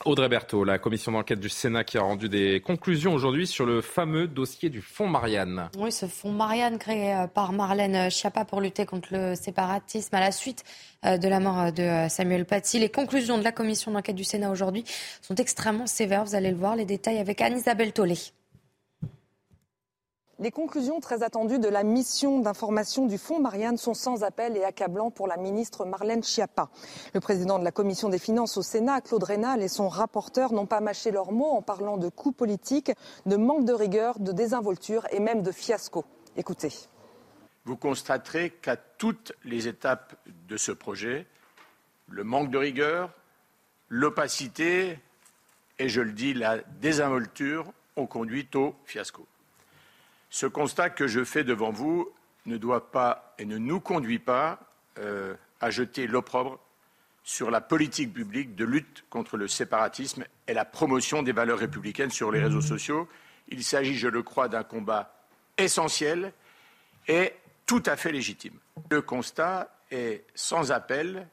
Audrey Berthaud, la commission d'enquête du Sénat qui a rendu des conclusions aujourd'hui sur le fameux dossier du fonds Marianne. Oui, ce fonds Marianne créé euh, par Marlène Schiappa pour lutter contre le séparatisme à la suite euh, de la mort euh, de Samuel Paty. Les conclusions de la commission d'enquête du Sénat aujourd'hui sont extrêmement sévères. Vous allez le voir, les détails avec Anne-Isabelle Tollet. Les conclusions très attendues de la mission d'information du Fonds Marianne sont sans appel et accablants pour la ministre Marlène Schiappa. Le président de la commission des finances au Sénat, Claude Rénal, et son rapporteur n'ont pas mâché leurs mots en parlant de coups politiques, de manque de rigueur, de désinvolture et même de fiasco. Écoutez. Vous constaterez qu'à toutes les étapes de ce projet, le manque de rigueur, l'opacité et, je le dis, la désinvolture ont conduit au fiasco. Ce constat que je fais devant vous ne doit pas et ne nous conduit pas euh, à jeter l'opprobre sur la politique publique de lutte contre le séparatisme et la promotion des valeurs républicaines sur les réseaux sociaux. Il s'agit, je le crois, d'un combat essentiel et tout à fait légitime. Le constat est sans appel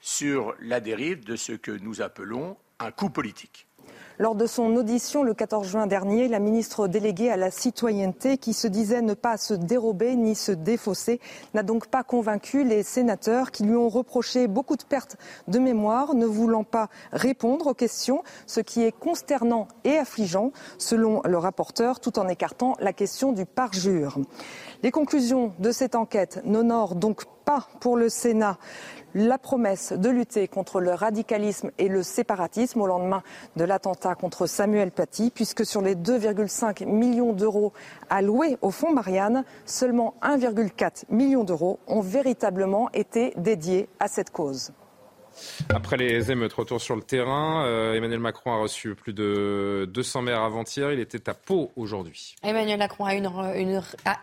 sur la dérive de ce que nous appelons un coup politique. Lors de son audition le 14 juin dernier, la ministre déléguée à la citoyenneté, qui se disait ne pas se dérober ni se défausser, n'a donc pas convaincu les sénateurs qui lui ont reproché beaucoup de pertes de mémoire, ne voulant pas répondre aux questions, ce qui est consternant et affligeant, selon le rapporteur, tout en écartant la question du parjure. Les conclusions de cette enquête n'honorent donc pas pour le Sénat la promesse de lutter contre le radicalisme et le séparatisme au lendemain de l'attentat contre Samuel Paty, puisque sur les 2,5 millions d'euros alloués au fonds Marianne, seulement 1,4 million d'euros ont véritablement été dédiés à cette cause. Après les émeutes, retour sur le terrain. Euh, Emmanuel Macron a reçu plus de 200 maires avant-hier. Il était à Pau aujourd'hui. Emmanuel Macron a, eu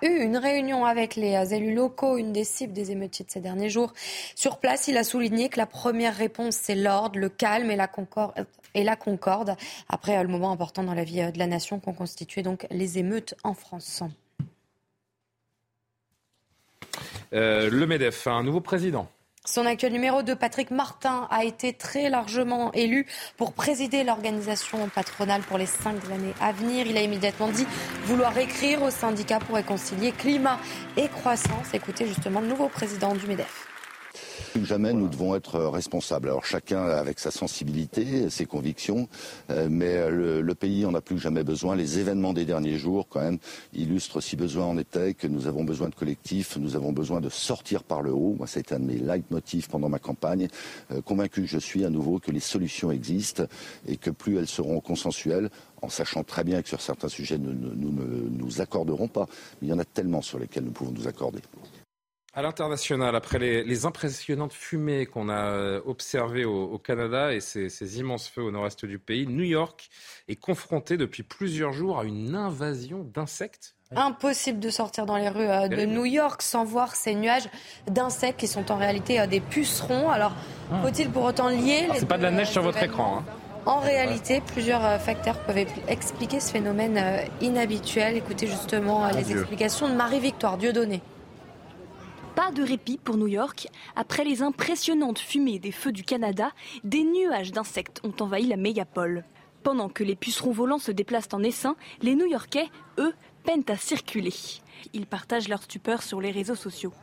une réunion avec les élus locaux, une des cibles des émeutiers de ces derniers jours. Sur place, il a souligné que la première réponse, c'est l'ordre, le calme et la concorde. Et la concorde, après euh, le moment important dans la vie euh, de la nation qu'ont constitué donc les émeutes en France. le MEDEF a un nouveau président. Son actuel numéro 2, Patrick Martin, a été très largement élu pour présider l'organisation patronale pour les cinq années à venir. Il a immédiatement dit vouloir écrire au syndicat pour réconcilier climat et croissance. Écoutez justement le nouveau président du MEDEF. Plus que jamais, nous devons être responsables. Alors chacun avec sa sensibilité, ses convictions, euh, mais le, pays en a plus que jamais besoin. Les événements des derniers jours, quand même, illustrent, si besoin en était, que nous avons besoin de collectifs, nous avons besoin de sortir par le haut. Moi, ça a été un de mes leitmotifs pendant ma campagne. Euh, convaincu que je suis à nouveau que les solutions existent et que plus elles seront consensuelles, en sachant très bien que sur certains sujets, nous ne nous accorderons pas. Mais il y en a tellement sur lesquels nous pouvons nous accorder. À l'international, après les, impressionnantes fumées qu'on a euh, observées au, Canada et ces, immenses feux au nord-est du pays, New York est confronté depuis plusieurs jours à une invasion d'insectes. Impossible de sortir dans les rues euh, de New York sans voir ces nuages d'insectes qui sont en réalité euh, des pucerons. Alors, ah. faut-il pour autant lier C'est pas de la neige sur votre écran. Hein. En réalité, plusieurs facteurs peuvent expliquer ce phénomène inhabituel. Écoutez justement les explications de Marie-Victoire Dieudonné. Pas de répit pour New York. Après les impressionnantes fumées des feux du Canada, des nuages d'insectes ont envahi la mégapole. Pendant que les pucerons volants se déplacent en essaim, les New-Yorkais, eux, peinent à circuler. Ils partagent leur stupeur sur les réseaux sociaux.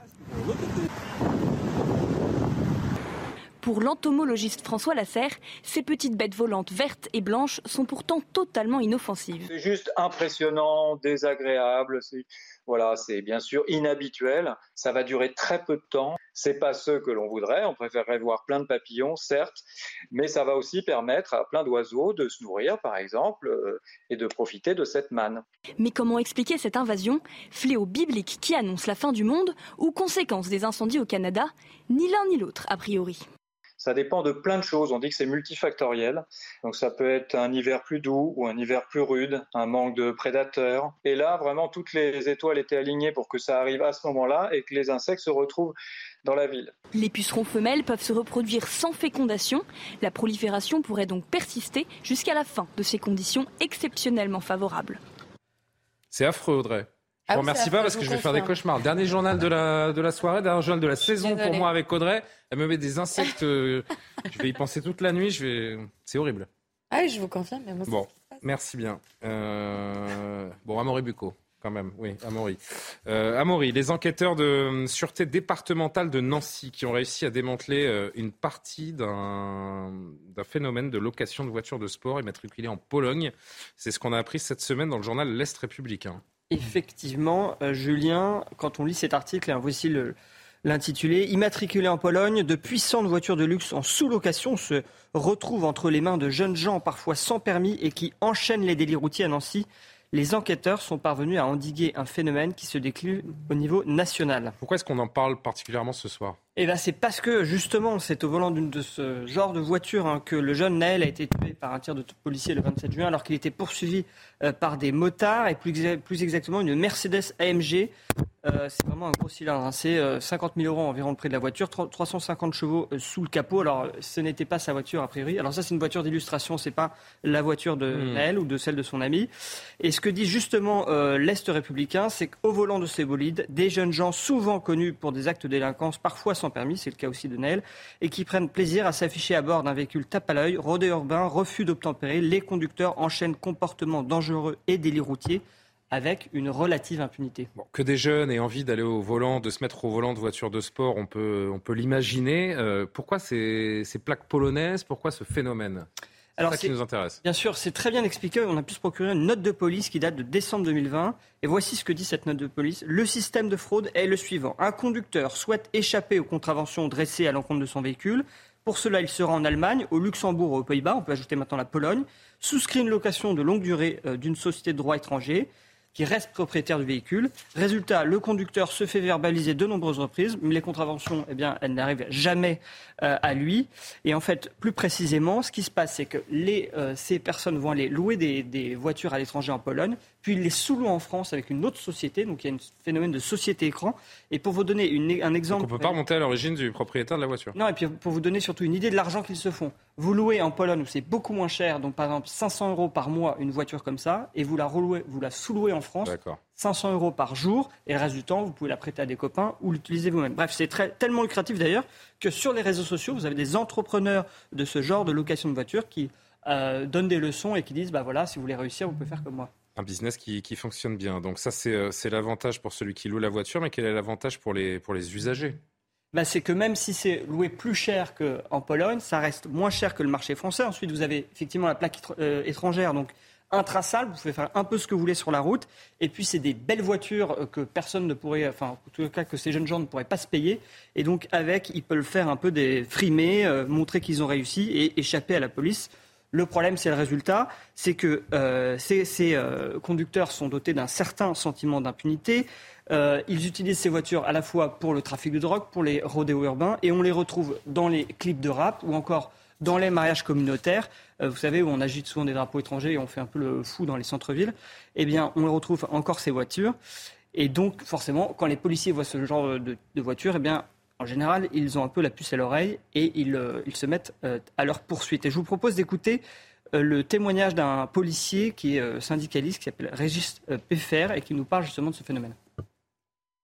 Pour l'entomologiste François Lasserre, ces petites bêtes volantes vertes et blanches sont pourtant totalement inoffensives. C'est juste impressionnant, désagréable. Voilà, c'est bien sûr inhabituel. Ça va durer très peu de temps. C'est pas ce que l'on voudrait. On préférerait voir plein de papillons, certes, mais ça va aussi permettre à plein d'oiseaux de se nourrir, par exemple, euh, et de profiter de cette manne. Mais comment expliquer cette invasion? Fléau biblique qui annonce la fin du monde ou conséquence des incendies au Canada? Ni l'un ni l'autre, a priori. Ça dépend de plein de choses. On dit que c'est multifactoriel. Donc ça peut être un hiver plus doux ou un hiver plus rude, un manque de prédateurs. Et là, vraiment, toutes les étoiles étaient alignées pour que ça arrive à ce moment-là et que les insectes se retrouvent dans la ville. Les pucerons femelles peuvent se reproduire sans fécondation. La prolifération pourrait donc persister jusqu'à la fin de ces conditions exceptionnellement favorables. C'est affreux, Audrey. Ah remercie pas parce que je vais faire des cauchemars. Dernier journal de la, de la soirée, dernier journal de la saison pour moi avec Audrey. Elle me met des insectes. Euh, je vais y penser toute la nuit. Je vais... C'est horrible. Ah oui, je vous confirme. Mais bon, merci bien. Euh... Bon, Amaury Bucco, quand même. Oui, Amaury. Euh, Amaury, les enquêteurs de sûreté départementale de Nancy qui ont réussi à démanteler euh, une partie d'un phénomène de location de voitures de sport immatriculées en Pologne. C'est ce qu'on a appris cette semaine dans le journal L'Est républicain. Effectivement, euh, Julien, quand on lit cet article, hein, voici l'intitulé Immatriculé en Pologne, de puissantes voitures de luxe en sous-location se retrouvent entre les mains de jeunes gens parfois sans permis et qui enchaînent les délits routiers à Nancy les enquêteurs sont parvenus à endiguer un phénomène qui se décline au niveau national. Pourquoi est-ce qu'on en parle particulièrement ce soir? Eh ben, c'est parce que justement, c'est au volant d'une de ce genre de voiture hein, que le jeune Naël a été tué par un tir de policier le 27 juin, alors qu'il était poursuivi euh, par des motards et plus, plus, exactement une Mercedes AMG Euh, c'est vraiment un gros cylindre. hein. C'est euh, 50 000 euros environ le prix de la voiture, tro- 350 chevaux euh, sous le capot. Alors, ce n'était pas sa voiture a priori. Alors ça, c'est une voiture d'illustration. C'est pas la voiture de Hmm. Naël ou de celle de son ami. Et ce que dit justement euh, l'Est républicain, c'est qu'au volant de ces bolides, des jeunes gens souvent connus pour des actes de délinquance, parfois sans permis, c'est le cas aussi de Naël, et qui prennent plaisir à s'afficher à bord d'un véhicule tape à l'œil, rodé urbain, refus d'obtempérer. Les conducteurs enchaînent comportements dangereux et délits routiers avec une relative impunité. Que des jeunes aient envie d'aller au volant, de se mettre au volant de voitures de sport, on peut, on peut l'imaginer. Euh, pourquoi ces, plaques polonaises Pourquoi ce phénomène? Alors, ça qui c'est- nous intéresse. Bien sûr, c'est très bien expliqué. On a pu se procurer une note de police qui date de décembre 2020. Et voici ce que dit cette note de police. Le système de fraude est le suivant. Un conducteur souhaite échapper aux contraventions dressées à l'encontre de son véhicule. Pour cela, il sera en Allemagne, au Luxembourg ou aux Pays-Bas. On peut ajouter maintenant la Pologne. Souscrit une location de longue durée euh, d'une société de droit étranger qui reste propriétaire du véhicule. Résultat, le conducteur se fait verbaliser de nombreuses reprises, mais les contraventions, eh bien, elles n'arrivent jamais euh, à lui. Et en fait, plus précisément, ce qui se passe, c'est que euh, ces personnes vont aller louer des voitures à l'étranger en Pologne, puis ils les sous-louent en France avec une autre société. Donc il y a un phénomène de société écran. Et pour vous donner une- un exemple... Donc on ne peut pas remonter à l'origine du propriétaire de la voiture. Non, et puis pour vous donner surtout une idée de l'argent qu'ils se font. Vous louez en Pologne où c'est beaucoup moins cher, donc par exemple 500 euros par mois une voiture comme ça, et vous la relouez, vous la sous-louez en France, 500 euros par jour, et le reste du temps vous pouvez la prêter à des copains ou l'utiliser vous-même. Bref, c'est tellement lucratif d'ailleurs que sur les réseaux sociaux vous avez des entrepreneurs de ce genre de location de voiture qui euh, donnent des leçons et qui disent bah voilà si vous voulez réussir vous pouvez faire comme moi. Un business qui, qui fonctionne bien. Donc ça, c'est euh, c'est l'avantage pour celui qui loue la voiture, mais quel est l'avantage pour les, pour les usagers? Bah, c'est que même si c'est loué plus cher qu'en Pologne, ça reste moins cher que le marché français. Ensuite, vous avez effectivement la plaque euh, étrangère, donc intraçable, vous pouvez faire un peu ce que vous voulez sur la route. Et puis, c'est des belles voitures euh, que personne ne pourrait, enfin, en tout cas, que ces jeunes gens ne pourraient pas se payer. Et donc, avec, ils peuvent faire un peu des frimés, montrer qu'ils ont réussi et échapper à la police. Le problème, c'est le résultat, c'est que euh, ces, euh, conducteurs sont dotés d'un certain sentiment d'impunité. Euh, ils utilisent ces voitures à la fois pour le trafic de drogue, pour les rodéos urbains, et on les retrouve dans les clips de rap ou encore dans les mariages communautaires. Vous savez, où on agite souvent des drapeaux étrangers et on fait un peu le fou dans les centres-villes. Eh bien, on retrouve encore ces voitures. Et donc, forcément, quand les policiers voient ce genre de, de voiture, eh bien, en général, ils ont un peu la puce à l'oreille et ils, euh, ils se mettent euh, à leur poursuite. Et je vous propose d'écouter euh, le témoignage d'un policier qui est euh, syndicaliste, qui s'appelle Régis euh, Peffer, et qui nous parle justement de ce phénomène.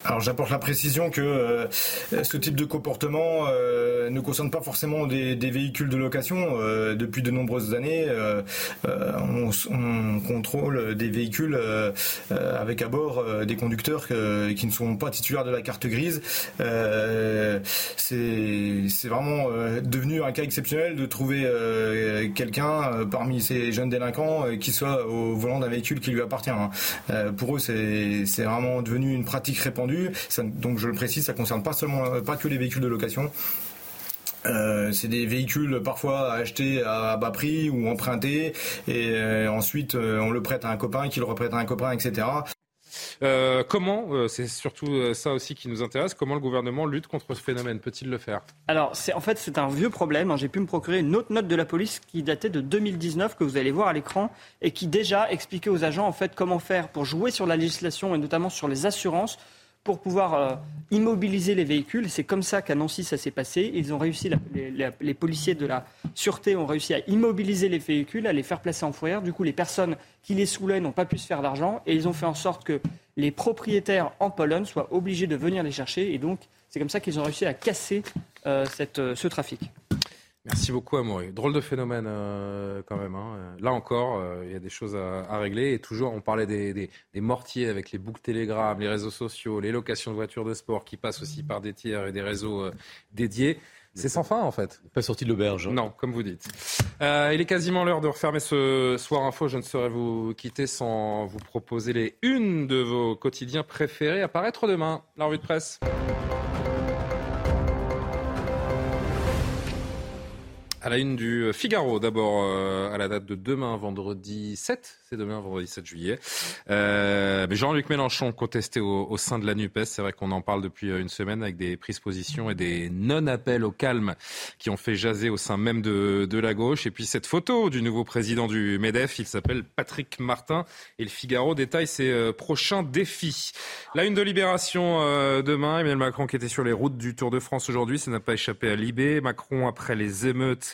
Alors j'apporte la précision que euh, ce type de comportement euh, ne concerne pas forcément des, des véhicules de location. Euh, depuis de nombreuses années, euh, euh, on, on contrôle des véhicules euh, avec à bord des conducteurs qui ne sont pas titulaires de la carte grise. C'est vraiment devenu un cas exceptionnel de trouver quelqu'un parmi ces jeunes délinquants qui soit au volant d'un véhicule qui lui appartient. hein. Pour eux, c'est vraiment devenu une pratique répandue. Ça- donc je le précise, ça concerne pas seulement pas que les véhicules de location. Euh, c'est des véhicules parfois achetés à bas prix ou empruntés et euh, ensuite euh, on le prête à un copain qui le reprête à un copain, etc. Euh, comment, euh, c'est surtout euh, ça aussi qui nous intéresse, comment le gouvernement lutte contre ce phénomène? Peut-il le faire? Alors, c'est, en fait, c'est un vieux problème. hein. J'ai pu me procurer une autre note de la police qui datait de 2019, que vous allez voir à l'écran, et qui déjà expliquait aux agents en fait comment faire pour jouer sur la législation et notamment sur les assurances pour pouvoir euh, immobiliser les véhicules. C'est comme ça qu'à Nancy, ça s'est passé. Ils ont réussi, les, policiers de la sûreté ont réussi à immobiliser les véhicules, à les faire placer en fourrière. Du coup, les personnes qui les saoulaient n'ont pas pu se faire d'argent. Et ils ont fait en sorte que les propriétaires en Pologne soient obligés de venir les chercher. Et donc, c'est comme ça qu'ils ont réussi à casser euh, euh, ce trafic. Merci beaucoup, Amaury. Drôle de phénomène, euh, quand même. hein. Là encore, euh, il y a des choses à, à régler. Et toujours, on parlait des, des- des mortiers avec les boucles Telegram, les réseaux sociaux, les locations de voitures de sport qui passent aussi par des tiers et des réseaux euh, dédiés. C'est sans fin, en fait. Pas sorti de l'auberge. hein. Non, comme vous dites. Euh, il est quasiment l'heure de refermer ce soir info. Je ne saurais vous quitter sans vous proposer les unes de vos quotidiens préférés à paraître demain. La revue de presse. À la une du Figaro, d'abord à la date de demain, vendredi 7, c'est demain, vendredi 7 juillet. Euh, Jean-Luc Mélenchon contesté au, au, sein de la NUPES. C'est vrai qu'on en parle depuis une semaine avec des prises position et des non-appels au calme qui ont fait jaser au sein même de, de, la gauche. Et puis cette photo du nouveau président du MEDEF, il s'appelle Patrick Martin. Et le Figaro détaille ses euh, prochains défis. La une de Libération euh, demain, Emmanuel Macron qui était sur les routes du Tour de France aujourd'hui, ça n'a pas échappé à Libé. Macron, après les émeutes,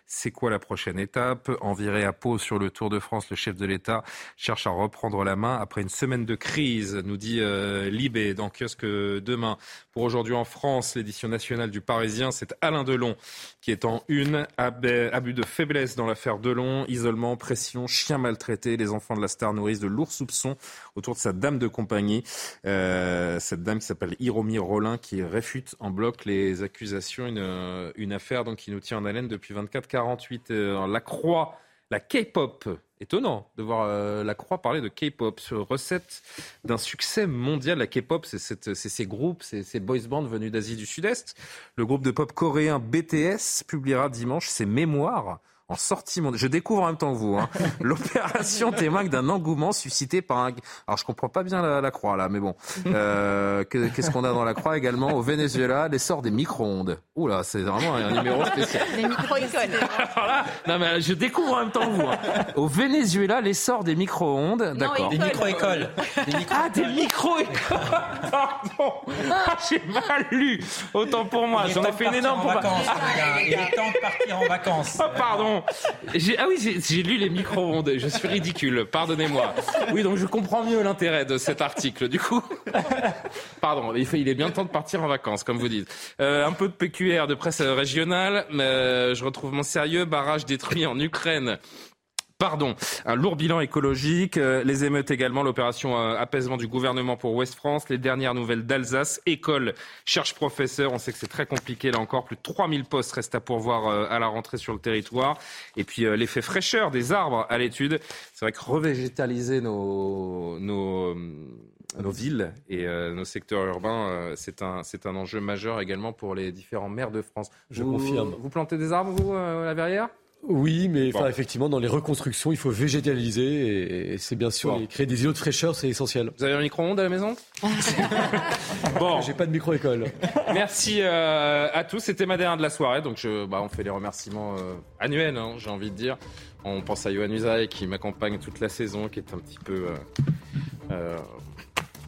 c'est quoi la prochaine étape? Enviré à Pau sur le Tour de France, le chef de l'État cherche à reprendre la main après une semaine de crise, nous dit euh, Libé dans Kiosque demain. Pour aujourd'hui en France, l'édition nationale du Parisien, c'est Alain Delon qui est en une. Abus de faiblesse dans l'affaire Delon, isolement, pression, chien maltraité. Les enfants de la star nourrissent de lourds soupçons autour de sa dame de compagnie. Euh, cette dame qui s'appelle Hiromi Rollin qui réfute en bloc les accusations. Une, une affaire donc, qui nous tient en haleine depuis 24 48. Euh, la Croix, la K-pop. Étonnant de voir euh, la Croix parler de K-pop, recette d'un succès mondial. La K-pop, c'est ces groupes, ces boys bands venus d'Asie du Sud-Est. Le groupe de pop coréen BTS publiera dimanche ses mémoires en sortie mondiale. Je découvre en même temps que vous. Hein. L'opération témoigne d'un engouement suscité par un. Alors je comprends pas bien la, croix là, mais bon. Euh, Qu'est-ce qu'on a dans la croix également? Au Venezuela L'essor des micro-ondes. Oula, c'est vraiment un numéro spécial. Les micro-écoles. non mais je découvre en même temps que vous. Hein. Au Venezuela, l'essor des micro-ondes. D'accord. Des micro-écoles. ah, des micro-écoles. Pardon. Ah, J'ai mal lu. Autant pour moi. J'en ai fait une énorme. Pour... Il est temps de partir en vacances. Oh, pardon. Ah oui, j'ai lu les micro-ondes. Je suis ridicule. Pardonnez-moi. Oui, donc je comprends mieux l'intérêt de cet article. Du coup, pardon, il est bien temps de partir en vacances, comme vous dites. Euh, un peu de PQR de presse régionale. Euh, je retrouve mon sérieux. Barrage détruit en Ukraine pardon, un lourd bilan écologique, euh, les émeutes également, l'opération euh, apaisement du gouvernement pour Ouest France, les dernières nouvelles d'Alsace, école, cherche professeur, on sait que c'est très compliqué là encore, plus de 3000 postes restent à pourvoir euh, à la rentrée sur le territoire, et puis l'effet fraîcheur des arbres à l'étude, c'est vrai que revégétaliser nos, nos nos villes et nos secteurs urbains, c'est un, c'est un enjeu majeur également pour les différents maires de France. Je confirme. Vous plantez des arbres, vous, à la verrière? Oui, mais effectivement, dans les reconstructions, il faut végétaliser et, c'est bien sûr créer des îlots de fraîcheur, c'est essentiel. Vous avez un micro-ondes à la maison Bon, j'ai pas de micro-école. Merci euh, à tous. C'était ma dernière de la soirée, donc je, bah, on fait les remerciements euh, annuels, hein, j'ai envie de dire. On pense à Yohann Usaï qui m'accompagne toute la saison, qui est un petit peu euh,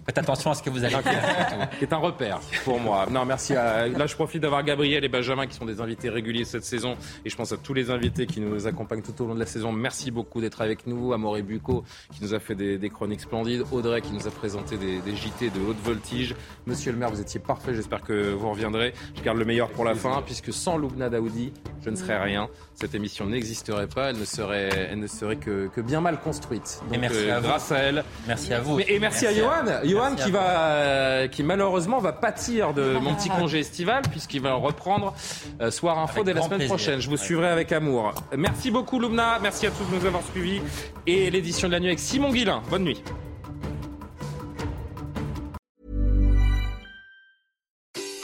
Faites attention à ce que vous allez dire. qui est un repère pour moi. Non, merci. À... Là, je profite d'avoir Gabriel et Benjamin qui sont des invités réguliers cette saison. Et je pense à tous les invités qui nous accompagnent tout au long de la saison. Merci beaucoup d'être avec nous. Amoré Bucco qui nous a fait des, chroniques splendides. Audrey qui nous a présenté des, JT de haute voltige. Monsieur le maire, vous étiez parfait. J'espère que vous reviendrez. Je garde le meilleur pour la fin puisque sans Loubna Daoudi, je ne serais rien. Cette émission n'existerait pas. Elle ne serait, elle ne serait que, que bien mal construite. Donc, et merci euh, à grâce à elle. Merci à vous. et merci, à Johan. Johan qui va, euh, qui malheureusement va pâtir de mon petit congé estival puisqu'il va reprendre euh, Soir Info dès la semaine prochaine. Je vous suivrai avec amour. Merci beaucoup Lumna, merci à tous de nous avoir suivis et l'édition de la nuit avec Simon Guillain. Bonne nuit.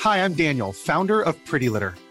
Hi, I'm Daniel, founder of Pretty Litter.